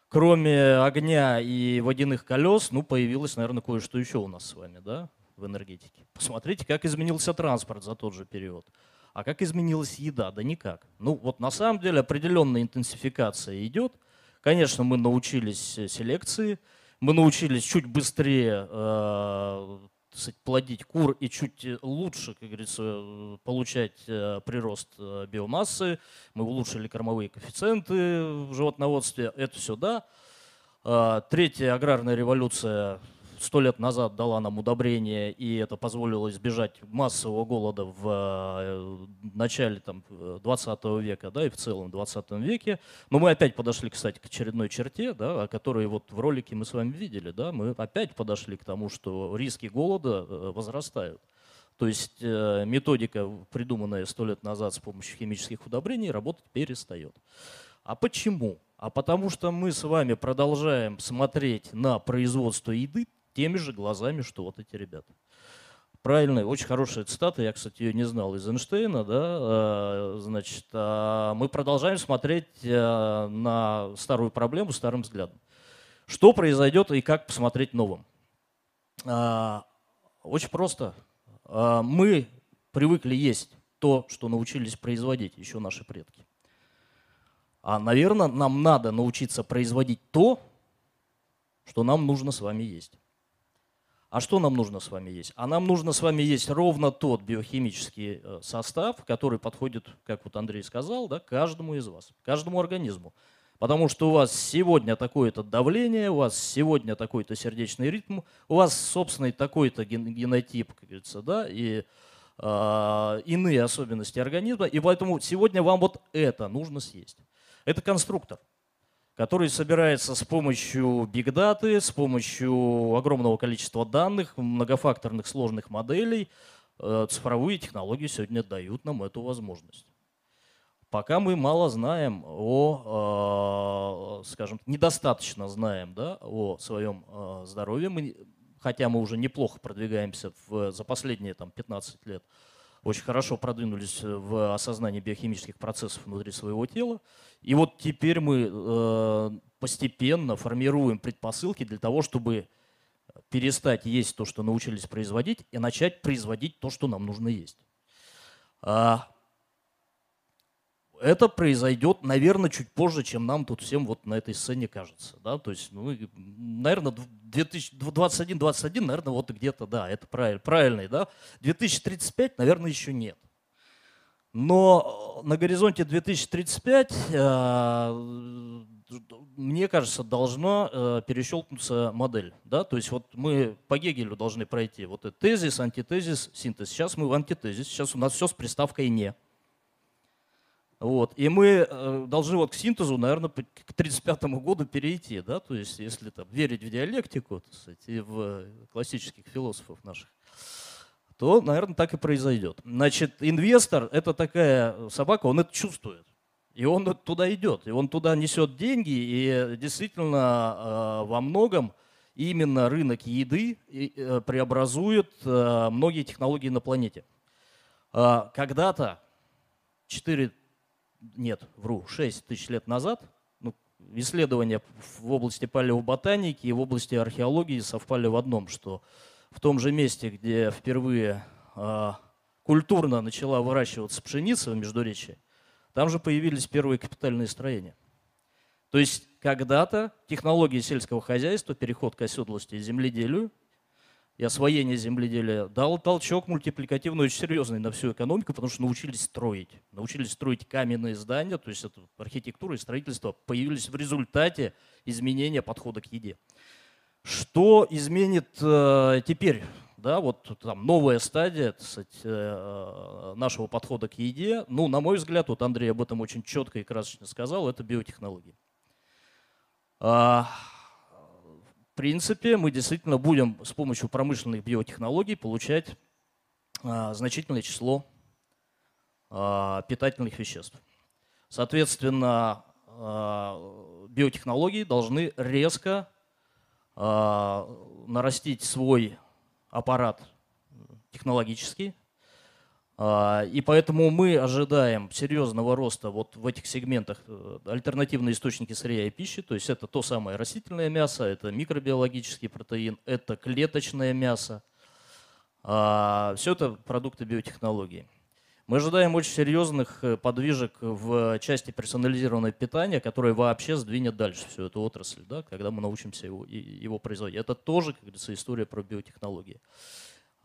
Кроме огня и водяных колес, ну, появилось, наверное, кое-что еще у нас с вами, да, в энергетике. Посмотрите, как изменился транспорт за тот же период. А как изменилась еда? Да никак. Ну, вот на самом деле определенная интенсификация идет. Конечно, мы научились селекции, мы научились чуть быстрее э, плодить кур и чуть э, лучше, как говорится, получать э, прирост э, биомассы. Мы улучшили кормовые коэффициенты в животноводстве. Это все да. Э, третья аграрная революция сто лет назад дала нам удобрение, и это позволило избежать массового голода в э, начале там, 20 века, да, и в целом 20 веке. Но мы опять подошли, кстати, к очередной черте, да, о которой вот в ролике мы с вами видели. Да, мы опять подошли к тому, что риски голода э, возрастают. То есть э, методика, придуманная сто лет назад с помощью химических удобрений, работать перестает. А почему? А потому что мы с вами продолжаем смотреть на производство еды теми же глазами, что вот эти ребята. Правильно, очень хорошая цитата, я, кстати, ее не знал, из Эйнштейна, да, а, значит, а, мы продолжаем смотреть э, на старую проблему старым взглядом. Что произойдет и как посмотреть новым? А, очень просто. Мы привыкли есть то, что научились производить еще наши предки. А, наверное, нам надо научиться производить то, что нам нужно с вами есть. А что нам нужно с вами есть? А нам нужно с вами есть ровно тот биохимический э, состав, который подходит, как вот Андрей сказал, да, каждому из вас, каждому организму. Потому что у вас сегодня такое-то давление, у вас сегодня такой-то сердечный ритм, у вас собственный такой-то генотип, как говорится, да, и э, иные особенности организма, и поэтому сегодня вам вот это нужно съесть. Это конструктор который собирается с помощью бигдаты, с помощью огромного количества данных, многофакторных сложных моделей. Э, цифровые технологии сегодня дают нам эту возможность. Пока мы мало знаем о, э, скажем, недостаточно знаем да, о своем э, здоровье, мы, хотя мы уже неплохо продвигаемся в, за последние там, 15 лет, очень хорошо продвинулись в осознании биохимических процессов внутри своего тела. И вот теперь мы э, постепенно формируем предпосылки для того, чтобы перестать есть то, что научились производить, и начать производить то, что нам нужно есть. А, это произойдет, наверное, чуть позже, чем нам тут всем вот на этой сцене кажется. Да? То есть, ну, наверное, 2021-2021, наверное, вот где-то, да, это правильно, правильный, да. 2035, наверное, еще нет. Но на горизонте 2035, э, мне кажется, должна э, перещелкнуться модель. Да? То есть вот мы по Гегелю должны пройти вот этот тезис, антитезис, синтез. Сейчас мы в антитезис, сейчас у нас все с приставкой «не». Вот. И мы э, должны вот к синтезу, наверное, к 1935 году перейти, да, то есть если там, верить в диалектику сказать, и в классических философов наших, то, наверное, так и произойдет. Значит, инвестор – это такая собака, он это чувствует. И он туда идет, и он туда несет деньги, и действительно э, во многом именно рынок еды э, преобразует многие технологии на планете. Когда-то, 4 нет, вру, 6 тысяч лет назад ну, исследования в области палеоботаники и в области археологии совпали в одном, что в том же месте, где впервые э, культурно начала выращиваться пшеница в Междуречии, там же появились первые капитальные строения. То есть когда-то технологии сельского хозяйства, переход к оседлости и земледелию и освоение земледелия дал толчок мультипликативный очень серьезный на всю экономику, потому что научились строить. Научились строить каменные здания, то есть это архитектура и строительство появились в результате изменения подхода к еде. Что изменит э, теперь? Да, вот там новая стадия кстати, э, нашего подхода к еде. Ну, на мой взгляд, вот Андрей об этом очень четко и красочно сказал, это биотехнологии. А, принципе, мы действительно будем с помощью промышленных биотехнологий получать а, значительное число а, питательных веществ. Соответственно, биотехнологии должны резко нарастить свой аппарат технологический, а, и поэтому мы ожидаем серьезного роста вот в этих сегментах э, альтернативные источники сырья и пищи. То есть это то самое растительное мясо, это микробиологический протеин, это клеточное мясо. А, Все это продукты биотехнологии. Мы ожидаем очень серьезных э, подвижек в части персонализированного питания, которое вообще сдвинет дальше всю эту отрасль, да, когда мы научимся его, его производить. Это тоже, как говорится, история про биотехнологии.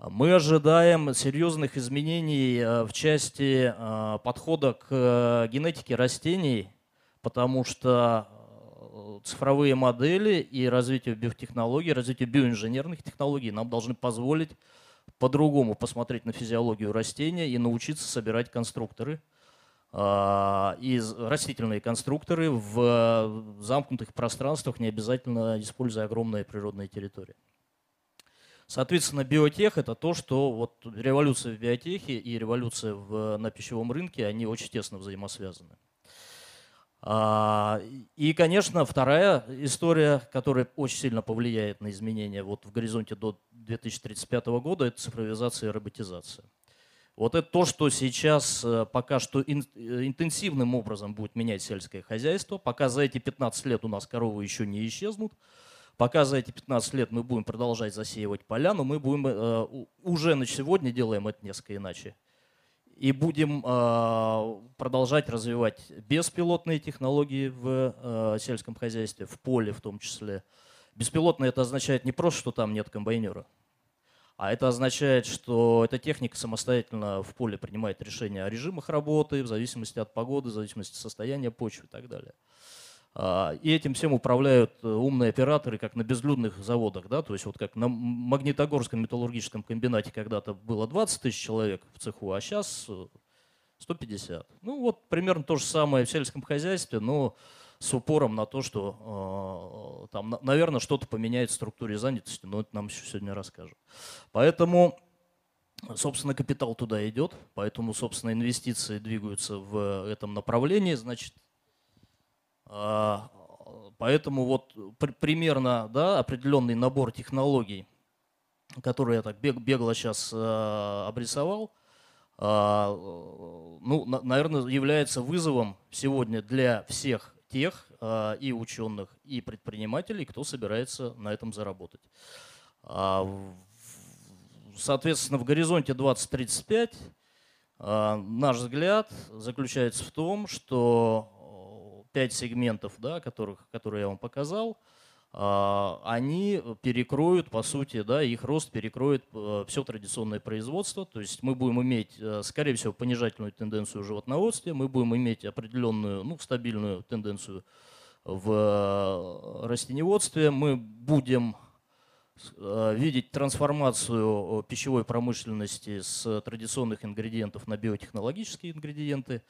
Мы ожидаем серьезных изменений э, в части э, подхода к э, генетике растений, потому что цифровые модели и развитие биотехнологий, развитие биоинженерных технологий нам должны позволить по-другому посмотреть на физиологию растения и научиться собирать конструкторы, из растительные конструкторы в замкнутых пространствах, не обязательно используя огромные природные территории. Соответственно, биотех – это то, что вот революция в биотехе и революция в, на пищевом рынке, они очень тесно взаимосвязаны. А, и, конечно, вторая история, которая очень сильно повлияет на изменения вот в горизонте до 2035 года, это цифровизация и роботизация. Вот это то, что сейчас э, пока что интенсивным образом будет менять сельское хозяйство. Пока за эти 15 лет у нас коровы еще не исчезнут, Пока за эти 15 лет мы будем продолжать засеивать поля, но мы будем э, уже на сегодня делаем это несколько иначе. И будем э, продолжать развивать беспилотные технологии в э, сельском хозяйстве, в поле в том числе. Беспилотные это означает не просто, что там нет комбайнера, а это означает, что эта техника самостоятельно в поле принимает решения о режимах работы в зависимости от погоды, в зависимости от состояния почвы и так далее. А, и этим всем управляют э, умные операторы, как на безлюдных заводах. Да? То есть вот как на Магнитогорском металлургическом комбинате когда-то было 20 тысяч человек в цеху, а сейчас 150. Э, ну вот примерно то же самое в сельском хозяйстве, но с упором на то, что э, там, наверное, что-то поменяет в структуре занятости, но это нам еще сегодня расскажут. Поэтому, собственно, капитал туда идет, поэтому, собственно, инвестиции двигаются в этом направлении. Значит, поэтому вот примерно да, определенный набор технологий, который я так бегло сейчас э, обрисовал, а, ну, наверное, является вызовом сегодня для всех тех а, и ученых, и предпринимателей, кто собирается на этом заработать. Соответственно, в горизонте 2035 наш взгляд заключается в том, что пять сегментов, да, которых, которые я вам показал, а, они перекроют, по сути, да, их рост перекроет э, все традиционное производство. То есть мы будем иметь, э, скорее всего, понижательную тенденцию в животноводстве, мы будем иметь определенную, ну, стабильную тенденцию в э, растеневодстве, мы будем видеть трансформацию пищевой промышленности с традиционных ингредиентов на биотехнологические ингредиенты.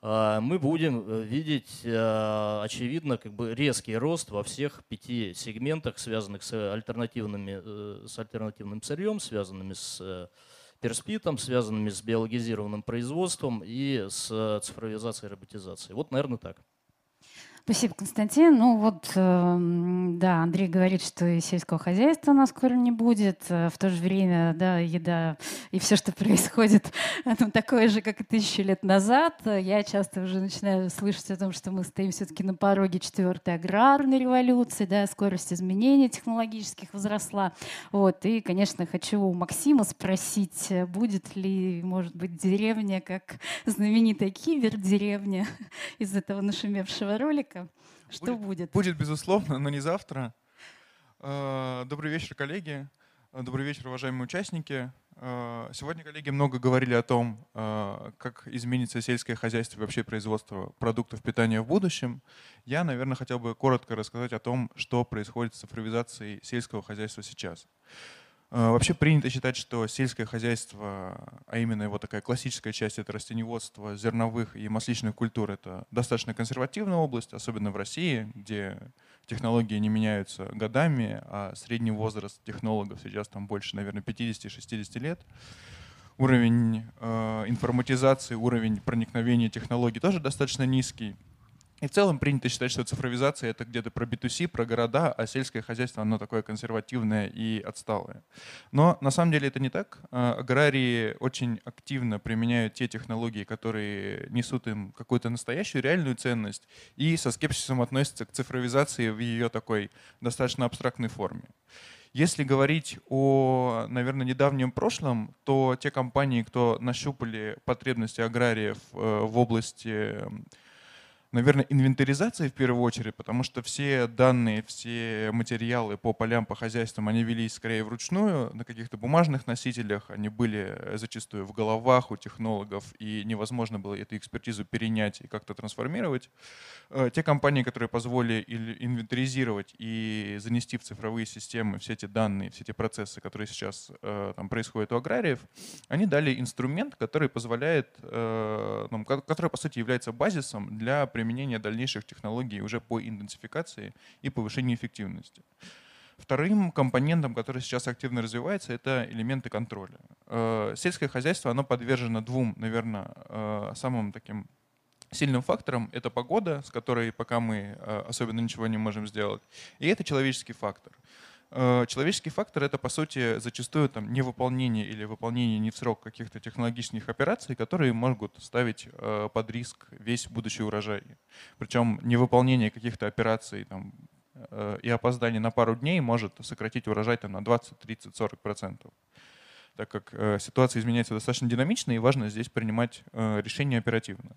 А, мы будем э, видеть, э, очевидно, как бы резкий рост во всех пяти сегментах, связанных с, альтернативными, э, с альтернативным сырьем, связанными с перспитом, связанными с биологизированным производством и с цифровизацией и роботизацией. Вот, наверное, так. Спасибо, Константин. Ну вот, э, да, Андрей говорит, что и сельского хозяйства нас скоро не будет. Э, в то же время, да, еда и все, что происходит, ну, такое же, как и тысячу лет назад. Я часто уже начинаю слышать о том, что мы стоим все-таки на пороге четвертой аграрной революции, да, скорость изменений технологических возросла. Вот, и, конечно, хочу у Максима спросить, будет ли, может быть, деревня, как знаменитая кибер-деревня из этого нашумевшего ролика, Рико. Что будет? Будет, будет безусловно, но не завтра. Э, добрый вечер, коллеги. Э, добрый вечер, уважаемые участники. Э, сегодня коллеги много говорили о том, как изменится сельское хозяйство и вообще производство продуктов питания в будущем. Я, наверное, хотел бы коротко рассказать о том, что происходит с цифровизацией сельского хозяйства сейчас. Э, вообще принято считать, что сельское хозяйство, а именно его такая классическая часть, это растеневодство зерновых и масличных культур, это достаточно консервативная область, особенно в России, где технологии не меняются годами, а средний возраст технологов сейчас там больше, наверное, 50-60 лет. Уровень э, информатизации, уровень проникновения технологий тоже достаточно низкий. И в целом принято считать, что цифровизация — это где-то про B2C, про города, а сельское хозяйство, оно такое консервативное и отсталое. Но на самом деле это не так. А, аграрии очень активно применяют те технологии, которые несут им какую-то настоящую реальную ценность, и со скепсисом относятся к цифровизации в ее такой достаточно абстрактной форме. Если говорить о, наверное, недавнем прошлом, то те компании, кто нащупали потребности аграриев э, в области наверное, инвентаризация в первую очередь, потому что все данные, все материалы по полям, по хозяйствам, они велись скорее вручную, на каких-то бумажных носителях, они были зачастую в головах у технологов, и невозможно было эту экспертизу перенять и как-то трансформировать. Э, те компании, которые позволили инвентаризировать и занести в цифровые системы все эти данные, все эти процессы, которые сейчас э, там происходят у аграриев, они дали инструмент, который позволяет, э, ну, который, по сути, является базисом для применения дальнейших технологий уже по идентификации и повышению эффективности. Вторым компонентом, который сейчас активно развивается, это элементы контроля. Э, сельское хозяйство, оно подвержено двум, наверное, э, самым таким сильным факторам. Это погода, с которой пока мы э, особенно ничего не можем сделать, и это человеческий фактор. Э, человеческий фактор — это, по сути, зачастую там, невыполнение или выполнение не в срок каких-то технологических операций, которые могут ставить э, под риск весь будущий урожай. Причем невыполнение каких-то операций там, э, и опоздание на пару дней может сократить урожай там, на 20, 30, 40 процентов так как э, ситуация изменяется достаточно динамично, и важно здесь принимать э, решения оперативно.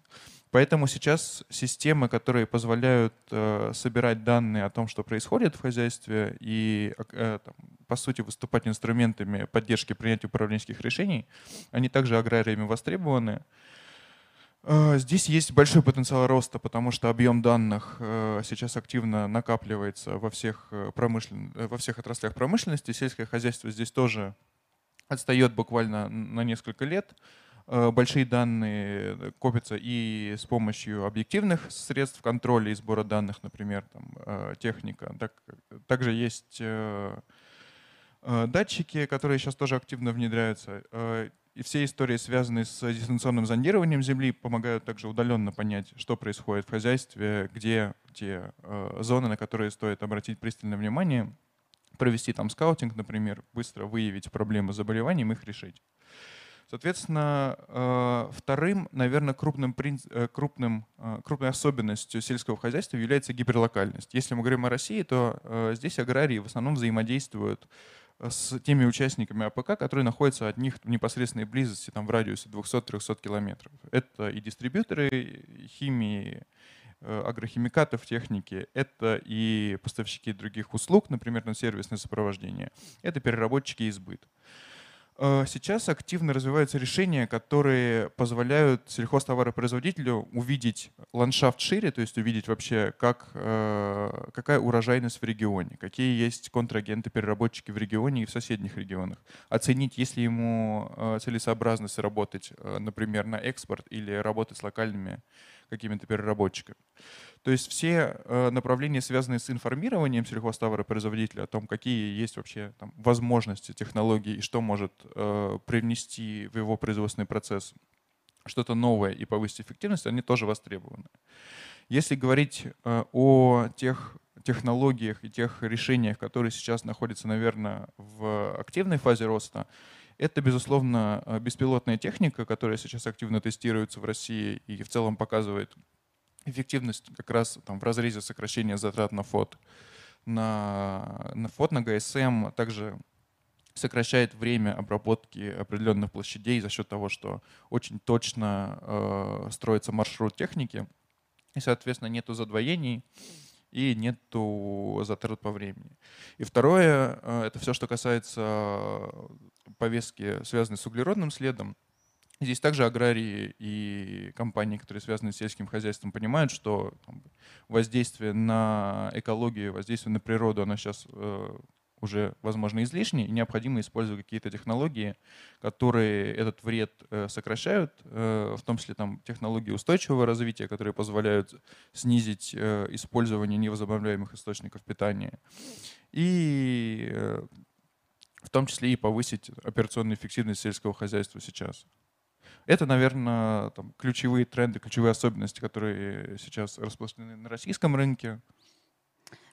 Поэтому сейчас системы, которые позволяют э, собирать данные о том, что происходит в хозяйстве, и, э, там, по сути, выступать инструментами поддержки принятия управленческих решений, они также аграриями востребованы. Э, здесь есть большой потенциал роста, потому что объем данных э, сейчас активно накапливается во всех, э, промышлен... во всех отраслях промышленности. Сельское хозяйство здесь тоже отстает буквально на несколько лет. Э, большие данные копятся и с помощью объективных средств контроля и сбора данных, например, там, э, техника. Так, также есть э, датчики, которые сейчас тоже активно внедряются. И все истории, связанные с дистанционным зондированием Земли, помогают также удаленно понять, что происходит в хозяйстве, где те зоны, на которые стоит обратить пристальное внимание провести там скаутинг, например, быстро выявить проблемы заболеванием, их решить. Соответственно, э, вторым, наверное, крупным, э, крупным, э, крупной особенностью сельского хозяйства является гиперлокальность. Если мы говорим о России, то здесь аграрии в основном взаимодействуют с теми участниками АПК, которые находятся от них в непосредственной близости, там, в радиусе 200-300 километров. Это и дистрибьюторы химии, агрохимикатов техники, это и поставщики других услуг, например, на сервисное сопровождение, это переработчики и сбыт. Э, сейчас активно развиваются решения, которые позволяют сельхозтоваропроизводителю увидеть ландшафт шире, то есть увидеть вообще, как, э, какая урожайность в регионе, какие есть контрагенты-переработчики в регионе и в соседних регионах. Оценить, если ему э, целесообразность работать, например, на экспорт или работать с локальными какими-то переработчиками. То есть все э, направления, связанные с информированием сельхозтоваропроизводителя о том, какие есть вообще там, возможности технологий и что может э, привнести в его производственный процесс что-то новое и повысить эффективность, они тоже востребованы. Если говорить э, о тех технологиях и тех решениях, которые сейчас находятся, наверное, в активной фазе роста, это, безусловно, э, беспилотная техника, которая сейчас активно тестируется в России и в целом показывает эффективность как раз там, в разрезе сокращения затрат на фот. На, на фот, на ГСМ также сокращает время обработки определенных площадей за счет того, что очень точно э, строится маршрут техники, и, соответственно, нету задвоений и нету затрат по времени. И второе, э, это все, что касается повестки, связанной с углеродным следом. Здесь также аграрии и компании, которые связаны с сельским хозяйством, понимают, что воздействие на экологию, воздействие на природу, оно сейчас э, уже, возможно, излишне, и необходимо использовать какие-то технологии, которые этот вред э, сокращают, э, в том числе там, технологии устойчивого развития, которые позволяют снизить использование невозобновляемых источников питания, и в том числе и повысить операционную эффективность сельского хозяйства сейчас. Это, наверное, там, ключевые тренды, ключевые особенности, которые сейчас распространены на российском рынке.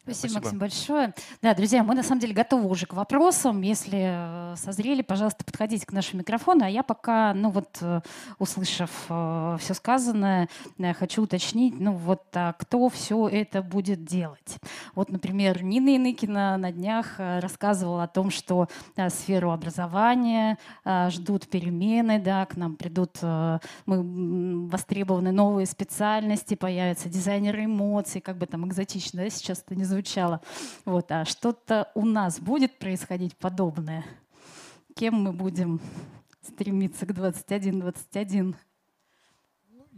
Спасибо, Спасибо, Максим, большое. Да, друзья, мы на самом деле готовы уже к вопросам. Если э, созрели, пожалуйста, подходите к нашему микрофону. А я пока, ну вот, э, услышав э, все сказанное, хочу уточнить, ну вот, а кто все это будет делать? Вот, например, Нина Иныкина на днях рассказывала о том, что сферу образования ждут перемены, да, к нам придут, мы востребованы новые специальности, появятся дизайнеры эмоций, как бы там экзотично, да, сейчас это не звучит звучало. Вот, а что-то у нас будет происходить подобное? Кем мы будем стремиться к 21-21?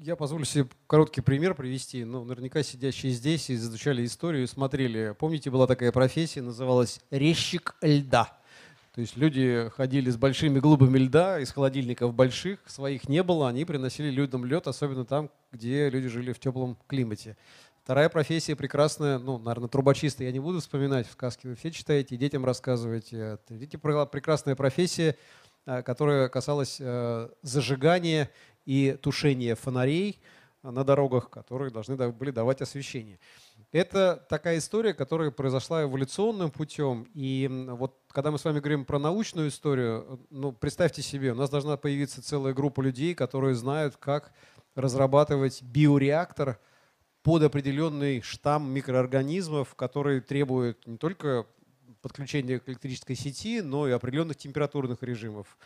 Я позволю себе короткий пример привести. Ну, наверняка сидящие здесь изучали историю и смотрели. Помните, была такая профессия, называлась резчик льда. То есть люди ходили с большими глыбами льда из холодильников больших, своих не было, они приносили людям лед, особенно там, где люди жили в теплом климате. Вторая профессия прекрасная, ну, наверное, трубочиста я не буду вспоминать, в сказке вы все читаете, детям рассказываете. Видите, прекрасная профессия, э, которая касалась э, зажигания и тушения фонарей на дорогах, которые должны были давать освещение. Это такая история, которая произошла эволюционным путем. И вот когда мы с вами говорим про научную историю, ну, представьте себе, у нас должна появиться целая группа людей, которые знают, как разрабатывать биореактор – под определенный штамм микроорганизмов, который требует не только подключения к электрической сети, но и определенных температурных режимов,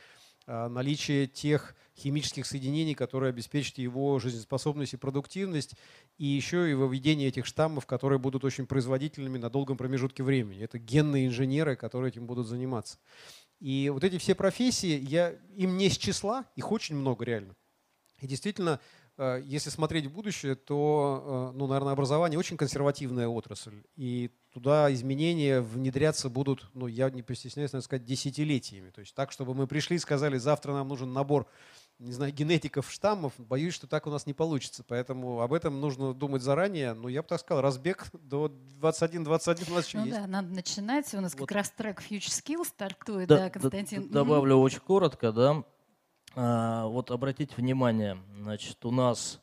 а, наличие тех химических соединений, которые обеспечат его жизнеспособность и продуктивность, и еще и выведение этих штаммов, которые будут очень производительными на долгом промежутке времени. Это генные инженеры, которые этим будут заниматься. И вот эти все профессии, я, им не с числа, их очень много реально. И действительно, если смотреть в будущее, то, э, ну, наверное, образование очень консервативная отрасль. И туда изменения внедряться будут, ну, я не постесняюсь, наверное, сказать, десятилетиями. То есть так, чтобы мы пришли и сказали, завтра нам нужен набор не знаю, генетиков штаммов, боюсь, что так у нас не получится. Поэтому об этом нужно думать заранее. Но я бы так сказал, разбег до 21-21 у нас еще ну есть. да, надо начинать. У нас вот. как раз трек Future Skill стартует, да, да Константин? Добавлю очень коротко, да. А, вот обратите внимание, значит, у нас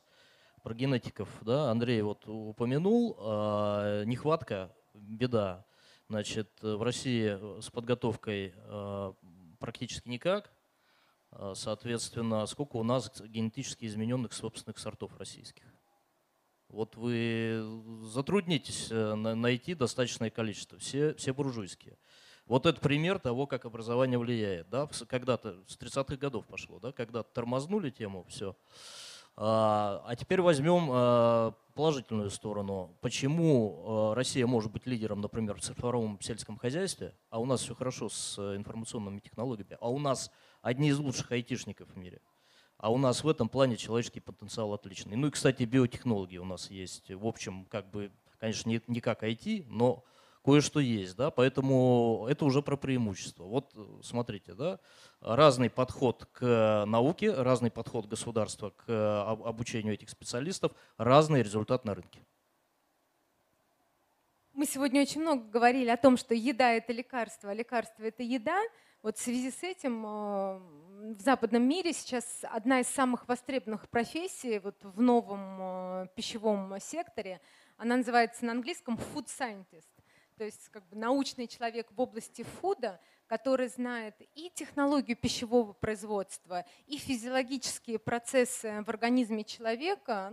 про генетиков, да, Андрей вот упомянул, а, нехватка, беда. Значит, в России с подготовкой а, практически никак. Соответственно, сколько у нас генетически измененных собственных сортов российских? Вот вы затруднитесь э, найти достаточное количество, все, все буржуйские. Вот это пример того, как образование влияет. Да? Когда-то, с 30-х годов пошло, да? когда тормознули тему, все. А, а теперь возьмем а, положительную сторону. Почему а, Россия может быть лидером, например, в цифровом сельском хозяйстве, а у нас все хорошо с информационными технологиями, а у нас одни из лучших айтишников в мире, а у нас в этом плане человеческий потенциал отличный. Ну и, кстати, биотехнологии у нас есть. В общем, как бы, конечно, не, не как IT, но кое-что есть, да, поэтому это уже про преимущество. Вот э, смотрите, да, разный подход к науке, разный подход государства к э, обучению этих специалистов, разный результат на рынке. Мы сегодня очень много говорили о том, что еда – это лекарство, а лекарство – это еда. Вот в связи с этим э, в западном мире сейчас одна из самых востребованных профессий вот в новом пищевом секторе. Она называется на английском food scientist, то есть как бы научный человек в области фуда, который знает и технологию пищевого производства, и физиологические процессы в организме человека,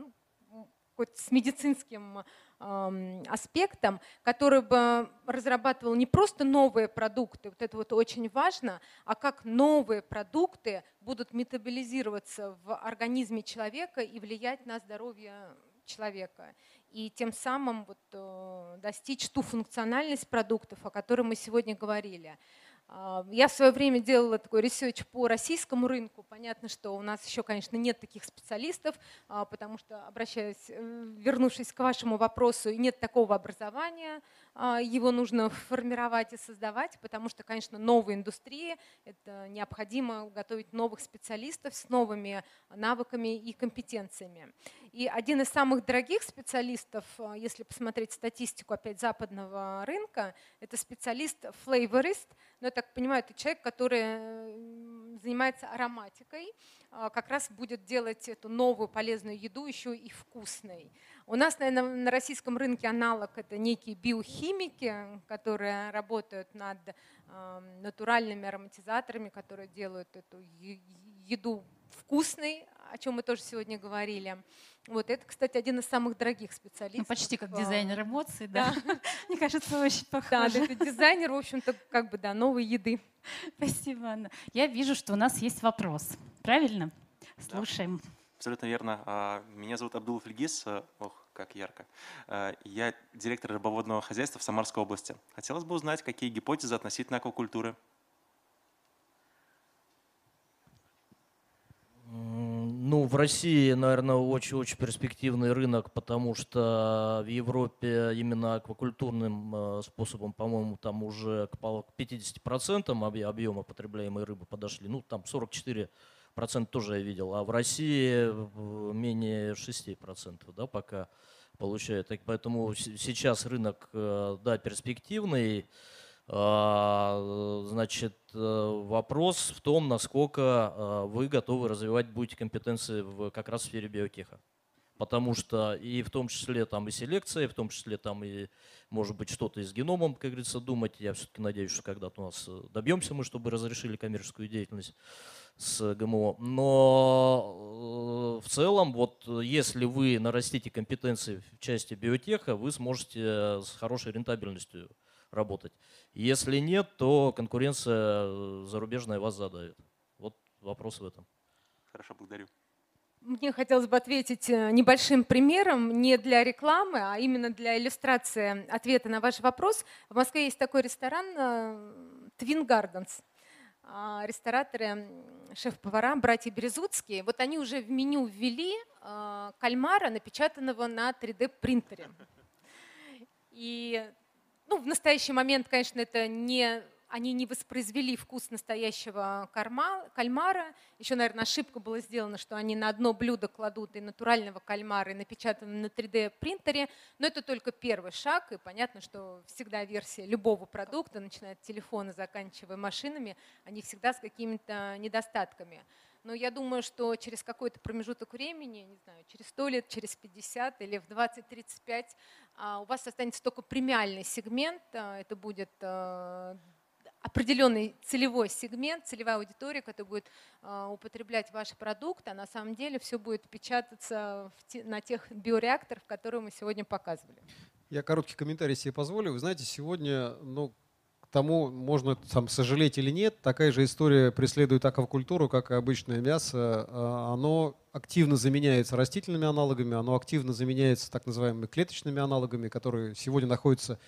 ну, хоть с медицинским аспектом, который бы разрабатывал не просто новые продукты, вот это вот очень важно, а как новые продукты будут метаболизироваться в организме человека и влиять на здоровье человека. И тем самым вот, э, достичь ту функциональность продуктов, о которой мы сегодня говорили. А, я в свое время делала такой research по российскому рынку. Понятно, что у нас еще, конечно, нет таких специалистов, а, потому что, обращаясь, э, вернувшись к вашему вопросу, нет такого образования, его нужно формировать и создавать, потому что, конечно, новые индустрии, это необходимо готовить новых специалистов с новыми навыками и компетенциями. И один из самых дорогих специалистов, если посмотреть статистику опять западного рынка, это специалист флейворист, но я так понимаю, это человек, который занимается ароматикой, а, как раз будет делать эту новую полезную еду еще и вкусной. У нас, наверное, на российском рынке аналог это некие биохимики, которые работают над натуральными ароматизаторами, которые делают эту еду вкусной, о чем мы тоже сегодня говорили. Вот это, кстати, один из самых дорогих специалистов. Ну, почти как дизайнер эмоций, да. да. Мне кажется, очень похоже. Да, это дизайнер, в общем-то, как бы, да, новой еды. Спасибо, Анна. Я вижу, что у нас есть вопрос. Правильно? Слушаем. Да, абсолютно верно. А, меня зовут Абдул Фельгис. А, ох, как ярко. А, я директор рыбоводного хозяйства в Самарской области. Хотелось бы узнать, какие гипотезы относительно аквакультуры Ну, в России, наверное, очень-очень перспективный рынок, потому что в Европе именно аквакультурным э, способом, по-моему, там уже к 50% объема потребляемой рыбы подошли. Ну, там 44% тоже я видел, а в России менее 6% да, пока получают. Поэтому сейчас рынок, э, да, перспективный. А, значит, э, вопрос в том, насколько вы готовы развивать будете компетенции в, как раз в сфере биотеха. Потому что и в том числе там и селекция, и в том числе там и, может быть, что-то и с геномом, как говорится, думать. Я все-таки надеюсь, что когда-то у нас э, добьемся мы, чтобы разрешили коммерческую деятельность с ГМО. Но э, в целом, вот если вы нарастите компетенции в части биотеха, вы сможете с хорошей рентабельностью работать. Если нет, то конкуренция э, зарубежная вас задавит. Вот вопрос в этом. Хорошо, благодарю. Мне хотелось бы ответить э, небольшим примером, не для рекламы, а именно для иллюстрации ответа на ваш вопрос. В Москве есть такой ресторан э, Twin Gardens. А, рестораторы, шеф-повара, братья Березутские, вот они уже в меню ввели кальмара, напечатанного на 3D-принтере. И ну, в настоящий момент, конечно, это не, они не воспроизвели вкус настоящего корма, кальмара. Еще, наверное, ошибка была сделана, что они на одно блюдо кладут и натурального кальмара, и напечатанного на 3D-принтере. Но это только первый шаг, и понятно, что всегда версия любого продукта, начиная от телефона, заканчивая машинами, они всегда с какими-то недостатками. Но я думаю, что через какой-то промежуток времени, не знаю, через 100 лет, через 50 или в 20-35 а, у вас останется только премиальный сегмент. А, это будет а, определенный целевой сегмент, целевая аудитория, которая будет употреблять ваш продукт, а на самом деле все будет печататься на тех биореакторах, которые мы сегодня показывали. Я короткий комментарий себе позволю. Вы знаете, сегодня ну, тому можно там, сожалеть или нет, такая же история преследует аквакультуру, как и обычное мясо. А, оно активно заменяется растительными аналогами, оно активно заменяется так называемыми клеточными аналогами, которые сегодня находятся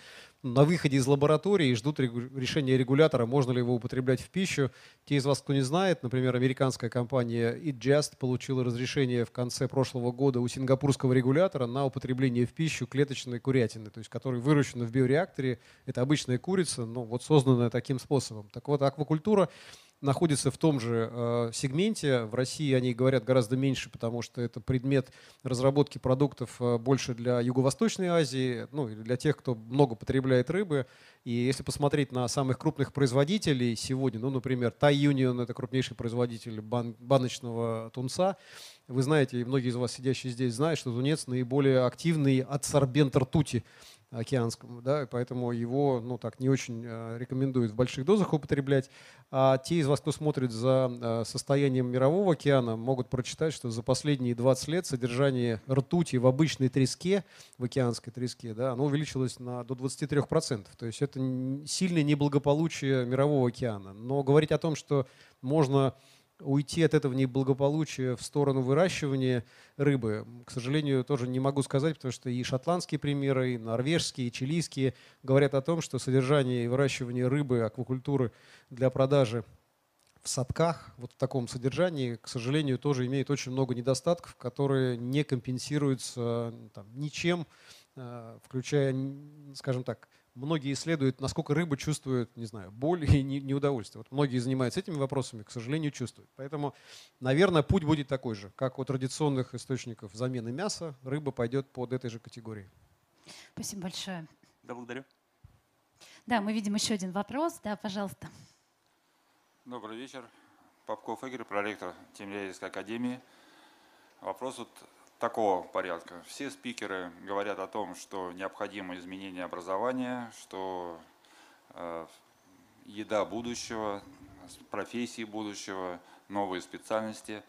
на выходе из лаборатории и ждут решения регулятора, можно ли его употреблять в пищу. Те из вас, кто не знает, например, американская компания EatJust получила разрешение в конце прошлого года у сингапурского регулятора на употребление в пищу клеточной курятины, то есть которая выращена в биореакторе. Это обычная курица, но вот созданная таким способом. Так вот, аквакультура находится в том же э, сегменте. В России они говорят гораздо меньше, потому что это предмет разработки продуктов э, больше для Юго-Восточной Азии, ну или для тех, кто много потребляет рыбы. И если посмотреть на самых крупных производителей сегодня, ну, например, Thai Union – это крупнейший производитель бан баночного тунца, вы знаете, и многие из вас, сидящие здесь, знают, что тунец наиболее активный адсорбент ртути океанскому, да, поэтому его, ну так, не очень э, рекомендуют в больших дозах употреблять. А те из вас, кто смотрит за э, состоянием мирового океана, могут прочитать, что за последние 20 лет содержание ртути в обычной треске, в океанской треске, да, оно увеличилось на, до 23%. То есть это сильное неблагополучие мирового океана. Но говорить о том, что можно уйти от этого неблагополучия в сторону выращивания рыбы, к сожалению, тоже не могу сказать, потому что и шотландские примеры, и норвежские, и чилийские говорят о том, что содержание и выращивание рыбы, аквакультуры для продажи в садках, вот в таком содержании, к сожалению, тоже имеет очень много недостатков, которые не компенсируются там, ничем, э, включая, скажем так, многие исследуют, насколько рыба чувствует, не знаю, боль и неудовольствие. Вот многие занимаются этими вопросами, к сожалению, чувствуют. Поэтому, наверное, путь будет такой же. Как у традиционных источников замены мяса, рыба пойдет под этой же категорией. Спасибо большое. Да, благодарю. Да, мы видим еще один вопрос. Да, пожалуйста. Добрый вечер. Попков Игорь, проректор Тимирязевской академии. Вопрос вот такого порядка. Все спикеры говорят о том, что необходимо изменение образования, что э, еда будущего, профессии будущего, новые специальности.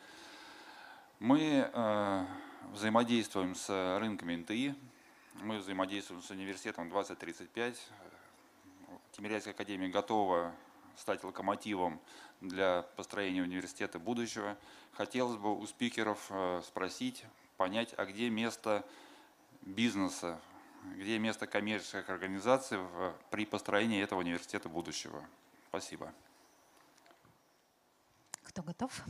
Мы э, взаимодействуем с рынками НТИ, мы взаимодействуем с университетом 2035. Тимирязевская академия готова стать локомотивом для построения университета будущего. Хотелось бы у спикеров э, спросить понять, а где место бизнеса, где место коммерческих организаций при построении этого университета будущего. Спасибо. Кто готов?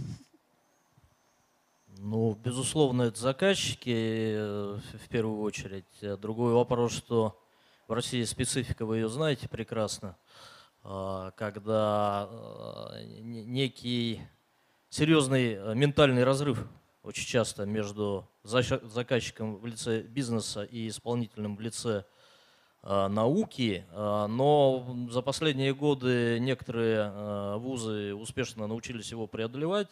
Ну, безусловно, это заказчики э, в первую очередь. Другой вопрос, что в России специфика, вы ее знаете прекрасно, а, когда э, некий серьезный э, ментальный разрыв очень часто между заказчиком в лице бизнеса и исполнительным в лице э, науки, э, но за последние годы некоторые э, вузы успешно научились его преодолевать.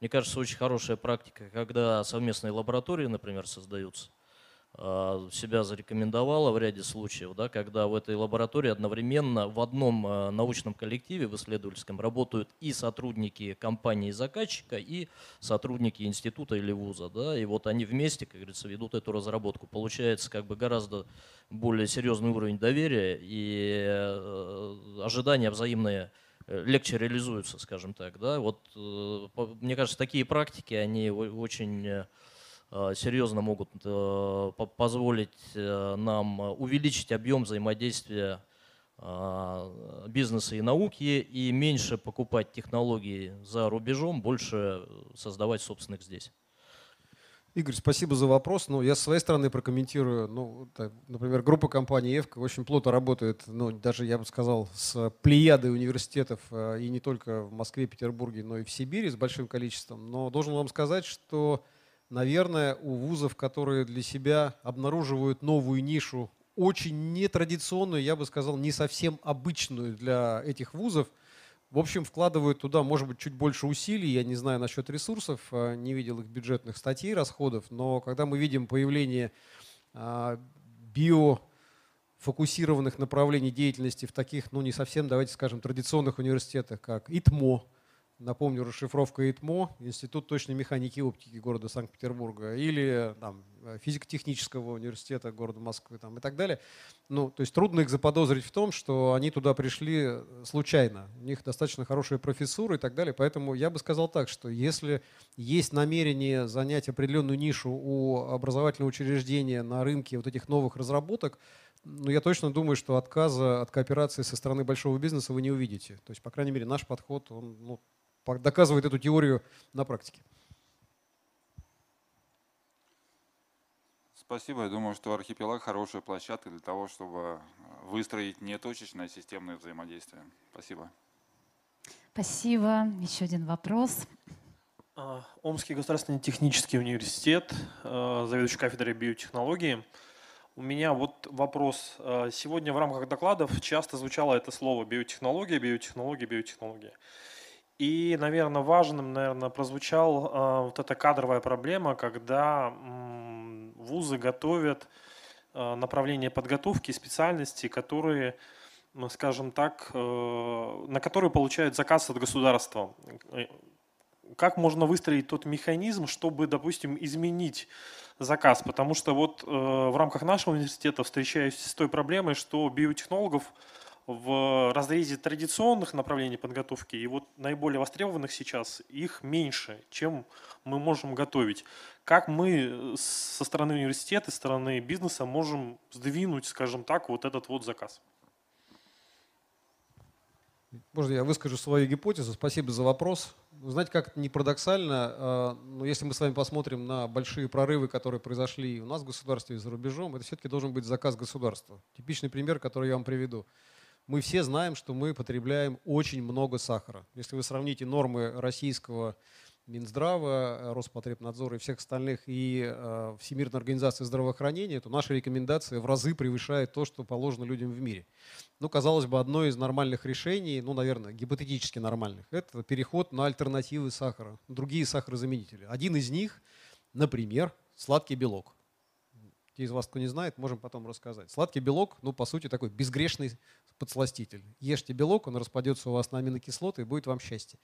Мне кажется, очень хорошая практика, когда совместные лаборатории, например, создаются, себя зарекомендовала в ряде случаев, да, когда в этой лаборатории одновременно в одном э, научном коллективе, в исследовательском, работают и сотрудники компании-заказчика, и сотрудники института или вуза. Да, и вот они вместе, как говорится, ведут эту разработку. Получается как бы гораздо более серьезный уровень доверия и э, ожидания взаимные легче реализуются, скажем так. Да? Вот, мне кажется, такие практики, они очень Э, серьезно могут э, позволить э, нам увеличить объем взаимодействия бизнеса и науки и меньше покупать технологии за рубежом, больше создавать собственных здесь. Игорь, спасибо за вопрос. Ну, я с своей стороны прокомментирую. Ну, так, например, группа компании «Евка» очень плотно работает, ну, даже, я бы сказал, с плеядой университетов, и не только в Москве, Петербурге, но и в Сибири с большим количеством. Но должен вам сказать, что наверное, у вузов, которые для себя обнаруживают новую нишу, очень нетрадиционную, я бы сказал, не совсем обычную для этих вузов, в общем, вкладывают туда, может быть, чуть больше усилий. Я не знаю насчет ресурсов, а, не видел их бюджетных статей, расходов, но когда мы видим появление а, биофокусированных направлений деятельности в таких, ну не совсем, давайте скажем, традиционных университетах, как ИТМО, Напомню, расшифровка ИТМО, Институт точной механики и оптики города Санкт-Петербурга, или там, физико-технического университета города Москвы там, и так далее. Ну, то есть трудно их заподозрить в том, что они туда пришли случайно. У них достаточно хорошая профессура и так далее. Поэтому я бы сказал так, что если есть намерение занять определенную нишу у образовательного учреждения на рынке вот этих новых разработок, ну, я точно думаю, что отказа от кооперации со стороны большого бизнеса вы не увидите. То есть, по крайней мере, наш подход, он ну, доказывает эту теорию на практике. Спасибо. Я думаю, что архипелаг хорошая площадка для того, чтобы выстроить не точечное, а системное взаимодействие. Спасибо. Спасибо. Еще один вопрос. А, Омский государственный технический университет, а, заведующий кафедрой биотехнологии. У меня вот вопрос. А, сегодня в рамках докладов часто звучало это слово биотехнология, биотехнология, биотехнология. И, наверное, важным, наверное, прозвучал вот эта кадровая проблема, когда вузы готовят направление подготовки, специальности, которые скажем так, э, на которые получают заказ от государства. Как можно выстроить тот механизм, чтобы, допустим, изменить заказ? Потому что вот э, в рамках нашего университета встречаюсь с той проблемой, что биотехнологов в разрезе традиционных направлений подготовки и вот наиболее востребованных сейчас их меньше, чем мы можем готовить. Как мы со стороны университета, со стороны бизнеса можем сдвинуть, скажем так, вот этот вот заказ? Можно я выскажу свою гипотезу? Спасибо за вопрос. Знаете, как это не парадоксально, а, но если мы с вами посмотрим на большие прорывы, которые произошли у нас в государстве и за рубежом, это все-таки должен быть заказ государства. Типичный пример, который я вам приведу. Мы все знаем, что мы потребляем очень много сахара. Если вы сравните нормы российского Минздрава, э, Роспотребнадзора и всех остальных, и э, Всемирной организации здравоохранения, то наши рекомендации в разы превышают то, что положено людям в мире. Ну, казалось бы, одно из нормальных решений, ну, наверное, гипотетически нормальных, это переход на альтернативы сахара, другие сахарозаменители. Один из них, например, сладкий белок. Те из вас, кто не знает, можем потом рассказать. Сладкий белок, ну, по сути, такой безгрешный подсластитель. Ешьте белок, он распадется у вас на аминокислоты и будет вам счастье.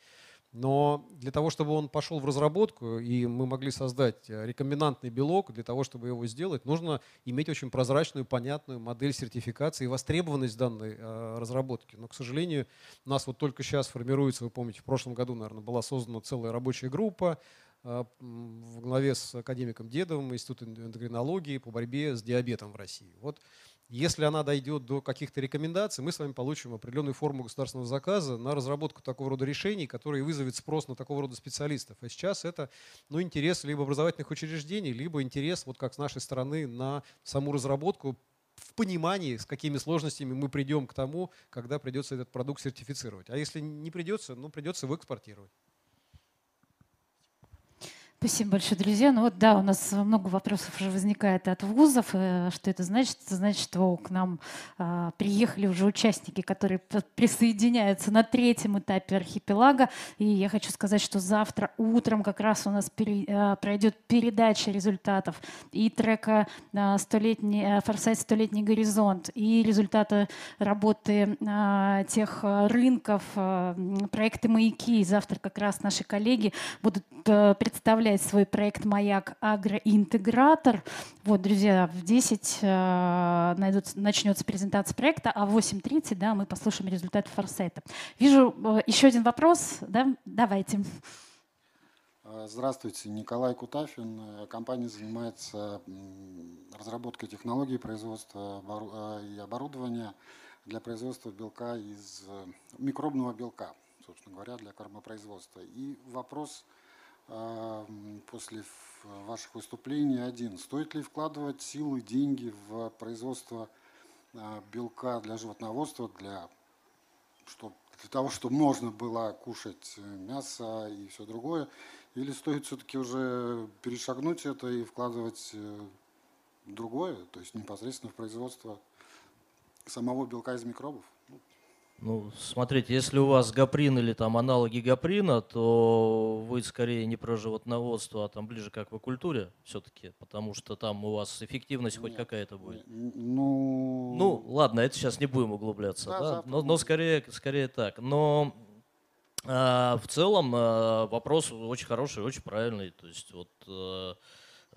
Но для того, чтобы он пошел в разработку, и мы могли создать э, рекомбинантный белок, для того, чтобы его сделать, нужно иметь очень прозрачную, понятную модель сертификации и востребованность данной э, разработки. Но, к сожалению, у нас вот только сейчас формируется, вы помните, в прошлом году, наверное, была создана целая рабочая группа э, в главе с академиком Дедовым, Институтом эндокринологии по борьбе с диабетом в России. Вот если она дойдет до каких-то рекомендаций, мы с вами получим определенную форму государственного заказа на разработку такого рода решений, которые вызовет спрос на такого рода специалистов. А сейчас это ну, интерес либо образовательных учреждений, либо интерес, вот как с нашей стороны, на саму разработку в понимании, с какими сложностями мы придем к тому, когда придется этот продукт сертифицировать. А если не придется, ну придется его экспортировать. Спасибо большое, друзья. Ну вот да, у нас много вопросов уже возникает от вузов. Э, что это значит? Это значит, что к нам а, приехали уже участники, которые присоединяются на третьем этапе архипелага. И я хочу сказать, что завтра утром как раз у нас пере, а, пройдет передача результатов и трека а, «Столетний, «Форсайт. Столетний горизонт», и результаты работы а, тех рынков, проекты «Маяки». И завтра как раз наши коллеги будут представлять представляет свой проект «Маяк Агроинтегратор». Вот, друзья, в 10 э, найдут, начнется презентация проекта, а в 8.30 да, мы послушаем результаты форсайта. Вижу э, еще один вопрос. Да? Давайте. Здравствуйте, Николай Кутафин. Компания занимается разработкой технологий производства э, и оборудования для производства белка из э, микробного белка, собственно говоря, для кормопроизводства. И вопрос после ваших выступлений один. Стоит ли вкладывать силы, деньги в производство а, белка для животноводства, для, чтобы, для того, чтобы можно было кушать э, мясо и все другое? Или стоит все-таки уже перешагнуть это и вкладывать э, другое, то есть непосредственно в производство самого белка из микробов? Ну, смотрите, если у вас гаприн или там аналоги гаприна, то вы скорее не про животноводство, а там ближе к аквакультуре все-таки, потому что там у вас эффективность хоть какая-то будет. Ну... ну, ладно, это сейчас не будем углубляться, да, да? Но, но скорее, скорее так. Но э, в целом э, вопрос очень хороший, очень правильный. То есть вот э,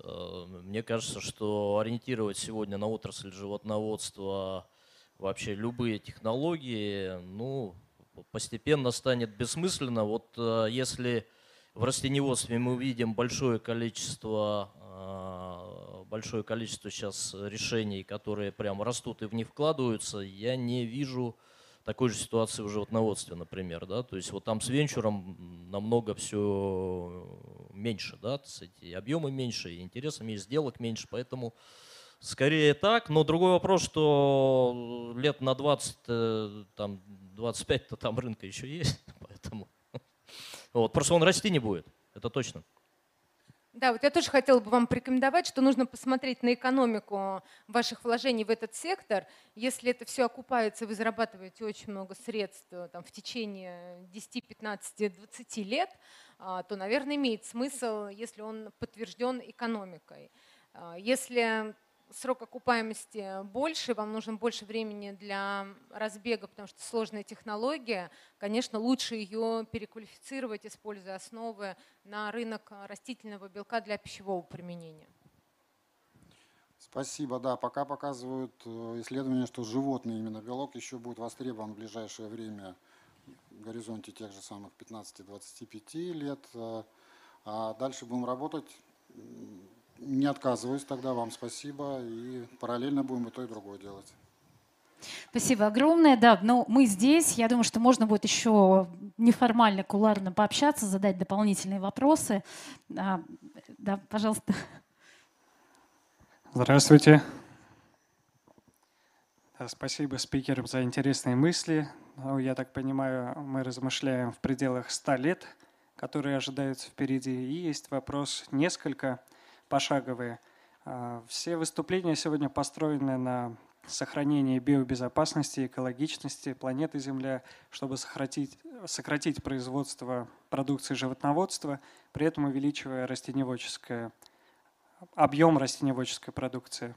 э, мне кажется, что ориентировать сегодня на отрасль животноводства вообще любые технологии, ну, постепенно станет бессмысленно. Вот э, если в растениеводстве мы видим большое количество, э, большое количество сейчас решений, которые прям растут и в них вкладываются, я не вижу такой же ситуации в животноводстве, например, да, то есть вот там с венчуром намного все меньше, да, эти объемы меньше, и интереса меньше, сделок меньше, поэтому Скорее так, но другой вопрос, что лет на 20, э, там, 25-то там рынка еще есть, поэтому Вот. Просто он расти не будет, это точно. Да, вот я тоже хотела бы вам порекомендовать, что нужно посмотреть на экономику ваших вложений в этот сектор. Если это все окупается, вы зарабатываете очень много средств э, там, в течение 10, 15, 20 лет, а, то, наверное, имеет смысл, если он подтвержден экономикой. А, если срок окупаемости больше, вам нужно больше времени для разбега, потому что сложная технология, конечно, лучше ее переквалифицировать, используя основы на рынок растительного белка для пищевого применения. Спасибо. Да, пока показывают э, исследования, что животный именно белок еще будет востребован в ближайшее время в горизонте тех же самых 15-25 лет. Э, а дальше будем работать не отказываюсь тогда, вам спасибо. И параллельно будем и то, и другое делать. Спасибо огромное. Да, но мы здесь. Я думаю, что можно будет еще неформально, куларно пообщаться, задать дополнительные вопросы. Да, да пожалуйста. Здравствуйте. Спасибо спикерам за интересные мысли. Ну, я так понимаю, мы размышляем в пределах 100 лет, которые ожидаются впереди. И есть вопрос несколько пошаговые. А, все выступления сегодня построены на сохранении биобезопасности, экологичности планеты Земля, чтобы сократить, сократить производство продукции животноводства, при этом увеличивая растеневодческое, объем растеневодческой продукции.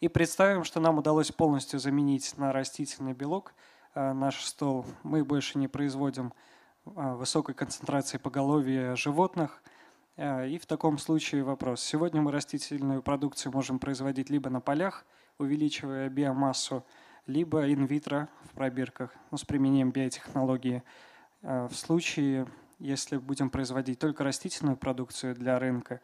И представим, что нам удалось полностью заменить на растительный белок а, наш стол. Мы больше не производим а, высокой концентрации поголовья животных – и в таком случае вопрос. Сегодня мы растительную продукцию можем производить либо на полях, увеличивая биомассу, либо инвитро в пробирках ну, с применением биотехнологии. А, в случае, если будем производить только растительную продукцию для рынка,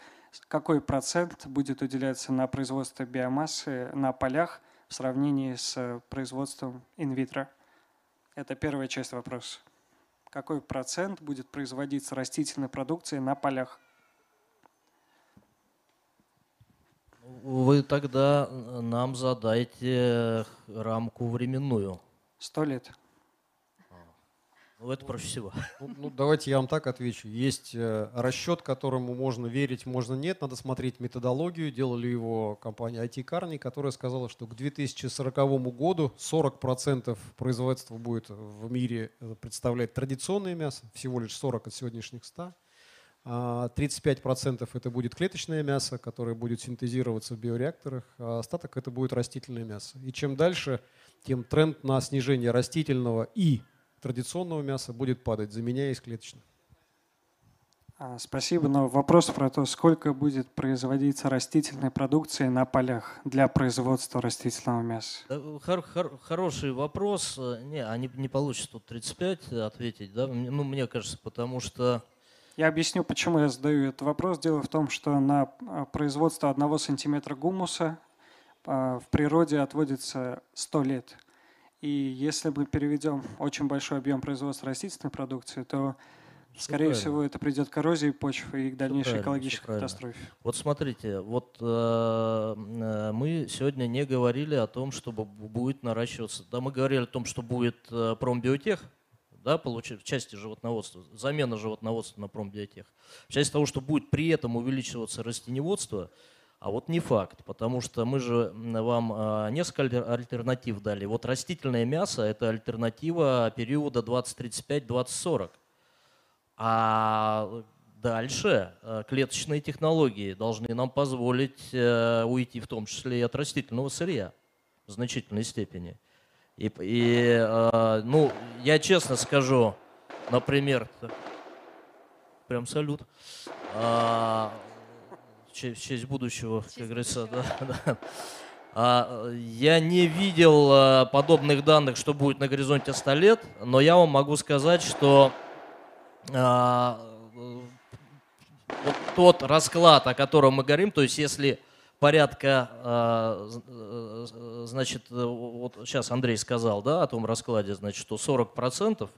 какой процент будет уделяться на производство биомассы на полях в сравнении с производством инвитро? Это первая часть вопроса. Какой процент будет производиться растительной продукции на полях? Вы тогда нам задайте рамку временную. Сто лет. А, ну, это проще всего. Ну, ну, давайте я вам так отвечу. Есть э, расчет, которому можно верить, можно нет. Надо смотреть методологию. Делали его компания IT Carney, которая сказала, что к 2040 году 40% производства будет в мире э, представлять традиционное мясо, всего лишь 40 от сегодняшних 100. 35% а, это будет клеточное мясо, которое будет синтезироваться в биореакторах, а остаток это будет растительное мясо. И чем дальше, тем тренд на снижение растительного и традиционного мяса будет падать, заменяясь клеточным. А, спасибо, но вопрос про то, сколько будет производиться растительной продукции на полях для производства растительного мяса. Хор хор хороший вопрос. Не, они не получится тут 35 ответить, да? Ну, мне кажется, потому что я объясню, почему я задаю этот вопрос. Дело в том, что на а, производство одного сантиметра гумуса а, в природе отводится 100 лет. И если мы переведем очень большой объем производства растительной продукции, то, все скорее правильно. всего, это придет к коррозии почвы и к дальнейшей экологической катастрофе. Вот смотрите, вот э, э, мы сегодня не говорили о том, чтобы будет наращиваться. Да, мы говорили о том, что будет э, промбиотех, да, в части животноводства, замена животноводства на промбиотех, в части того, что будет при этом увеличиваться растеневодство, а вот не факт, потому что мы же вам а, несколько альтернатив дали. Вот растительное мясо – это альтернатива периода 2035-2040. А дальше а, клеточные технологии должны нам позволить э, уйти в том числе и от растительного сырья в значительной степени. И, и э, ну, я честно скажу, например, прям салют, э, в честь будущего, как говорится, да, да. А, я не видел а, подобных данных, что будет на горизонте 100 лет, но я вам могу сказать, что а, вот тот расклад, о котором мы говорим, то есть если порядка, а, э, значит, э, вот сейчас Андрей сказал, да, о том раскладе, значит, что 40%,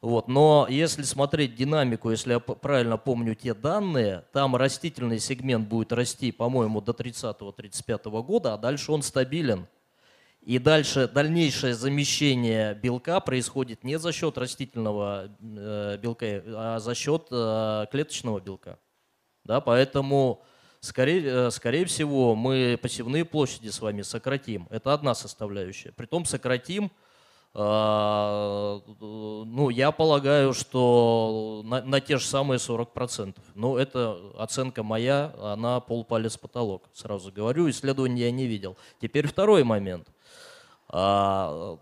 вот, но если смотреть динамику, если я правильно помню те данные, там растительный сегмент будет расти, по-моему, до 30-35 года, а дальше он стабилен. И дальше дальнейшее замещение белка происходит не за счет растительного э, белка, а за счет клеточного белка. Да, поэтому, скорее, э, скорее всего, мы посевные площади с вами сократим. Это одна составляющая. Притом сократим, ну, я полагаю, что на, на те же самые 40%. Но это оценка моя, она полпалец потолок, сразу говорю. Исследования я не видел. Теперь второй момент – а,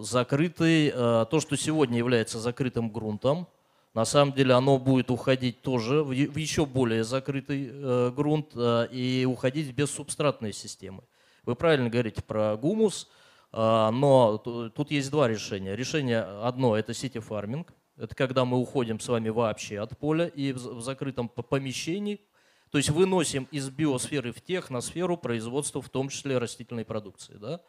закрытый, а, то, что сегодня является закрытым грунтом, на самом деле оно будет уходить тоже в еще более закрытый э, грунт э, и уходить в бессубстратные системы. Вы правильно говорите про гумус, а, но тут есть два решения. Решение одно – это сити-фарминг. Это когда мы уходим с вами вообще от поля и в закрытом помещении, то есть выносим из биосферы в техносферу производство, в том числе растительной продукции. Да?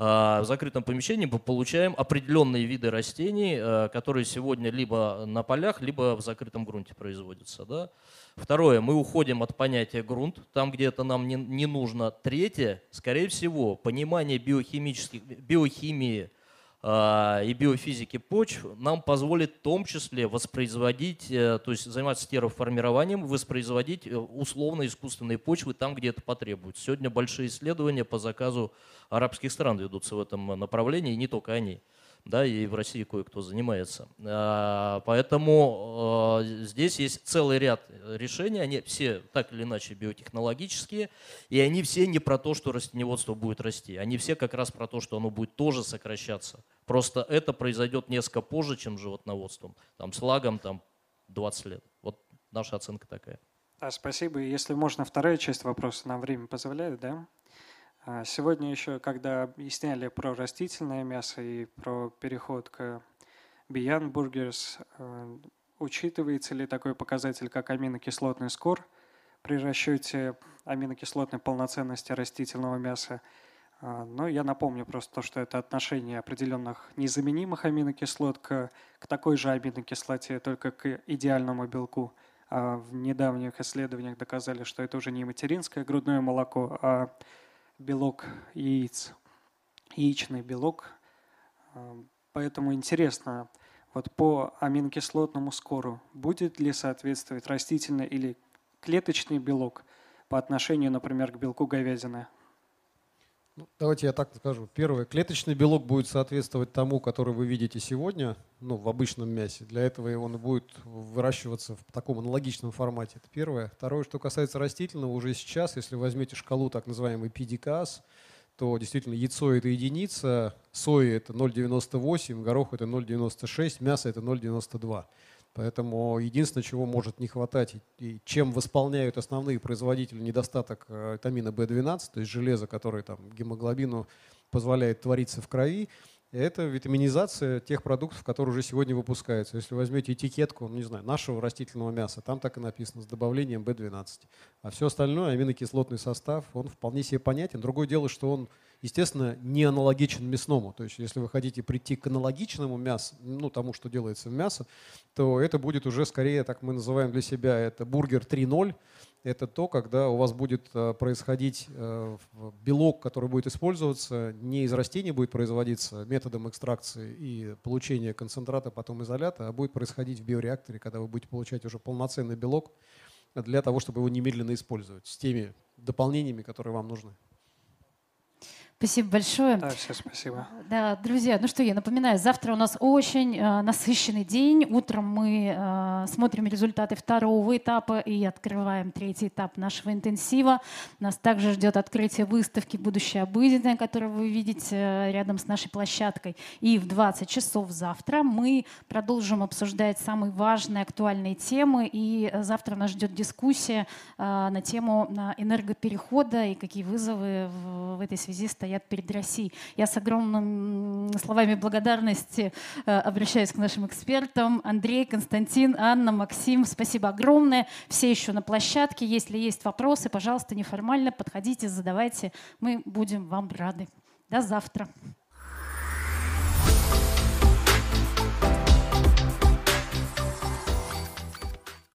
А, в закрытом помещении мы получаем определенные виды растений, э, которые сегодня либо на полях, либо в закрытом грунте производятся. Да? Второе, мы уходим от понятия грунт, там, где это нам не, не нужно. Третье, скорее всего, понимание биохимических, биохимии и биофизики почв нам позволит в том числе воспроизводить, э, то есть заниматься терраформированием, воспроизводить э, условно-искусственные почвы там, где это потребуется. Сегодня большие исследования по заказу арабских стран ведутся в этом направлении, и не только они да, и в России кое-кто занимается. А, поэтому а, здесь есть целый ряд решений, они все так или иначе биотехнологические, и они все не про то, что растеневодство будет расти, они все как раз про то, что оно будет тоже сокращаться. Просто это произойдет несколько позже, чем животноводством, там, с лагом там, 20 лет. Вот наша оценка такая. Да, спасибо. Если можно, вторая часть вопроса, нам время позволяет, да? А сегодня еще, когда объясняли про растительное мясо и про переход к Beyond Burgers, э, учитывается ли такой показатель, как аминокислотный скор при расчете аминокислотной полноценности растительного мяса? А, но я напомню просто то, что это отношение определенных незаменимых аминокислот к, к такой же аминокислоте, только к идеальному белку. А в недавних исследованиях доказали, что это уже не материнское грудное молоко, а белок яиц, яичный белок. А, поэтому интересно, вот по аминокислотному скору будет ли соответствовать растительный или клеточный белок по отношению, например, к белку говядины? Ну, давайте я так скажу. Первое, клеточный белок будет соответствовать тому, который вы видите сегодня, ну, в обычном мясе. Для этого он будет выращиваться в таком аналогичном формате. Это первое. Второе, что касается растительного, уже сейчас, если возьмете шкалу так называемый PDCAS, то действительно яйцо это единица, соя это 0,98, горох это 0,96, мясо это 0,92. Поэтому единственное, чего может не хватать и чем восполняют основные производители недостаток э, витамина В12, то есть железа, который там гемоглобину позволяет твориться в крови, это витаминизация тех продуктов, которые уже сегодня выпускаются. Если возьмете этикетку, ну, не знаю, нашего растительного мяса, там так и написано, с добавлением B12. А все остальное, аминокислотный состав, он вполне себе понятен. Другое дело, что он, естественно, не аналогичен мясному. То есть если вы хотите прийти к аналогичному мясу, ну, тому, что делается в мясо, то это будет уже скорее, так мы называем для себя, это бургер 3.0, это то, когда у вас будет э, происходить э, белок, который будет использоваться, не из растений будет производиться методом экстракции и получения концентрата, потом изолята, а будет происходить в биореакторе, когда вы будете получать уже полноценный белок для того, чтобы его немедленно использовать с теми дополнениями, которые вам нужны. Спасибо большое. Да, все спасибо. Да, друзья, ну что, я напоминаю, завтра у нас очень э, насыщенный день. Утром мы э, смотрим результаты второго этапа и открываем третий этап нашего интенсива. Нас также ждет открытие выставки «Будущее обыденное», которую вы видите э, рядом с нашей площадкой. И в 20 часов завтра мы продолжим обсуждать самые важные актуальные темы. И э, завтра нас ждет дискуссия э, на тему э, энергоперехода и какие вызовы в, в этой связи стоят стоят перед Россией. Я с огромными словами благодарности э, обращаюсь к нашим экспертам. Андрей, Константин, Анна, Максим, спасибо огромное. Все еще на площадке. Если есть вопросы, пожалуйста, неформально подходите, задавайте. Мы будем вам рады. До завтра.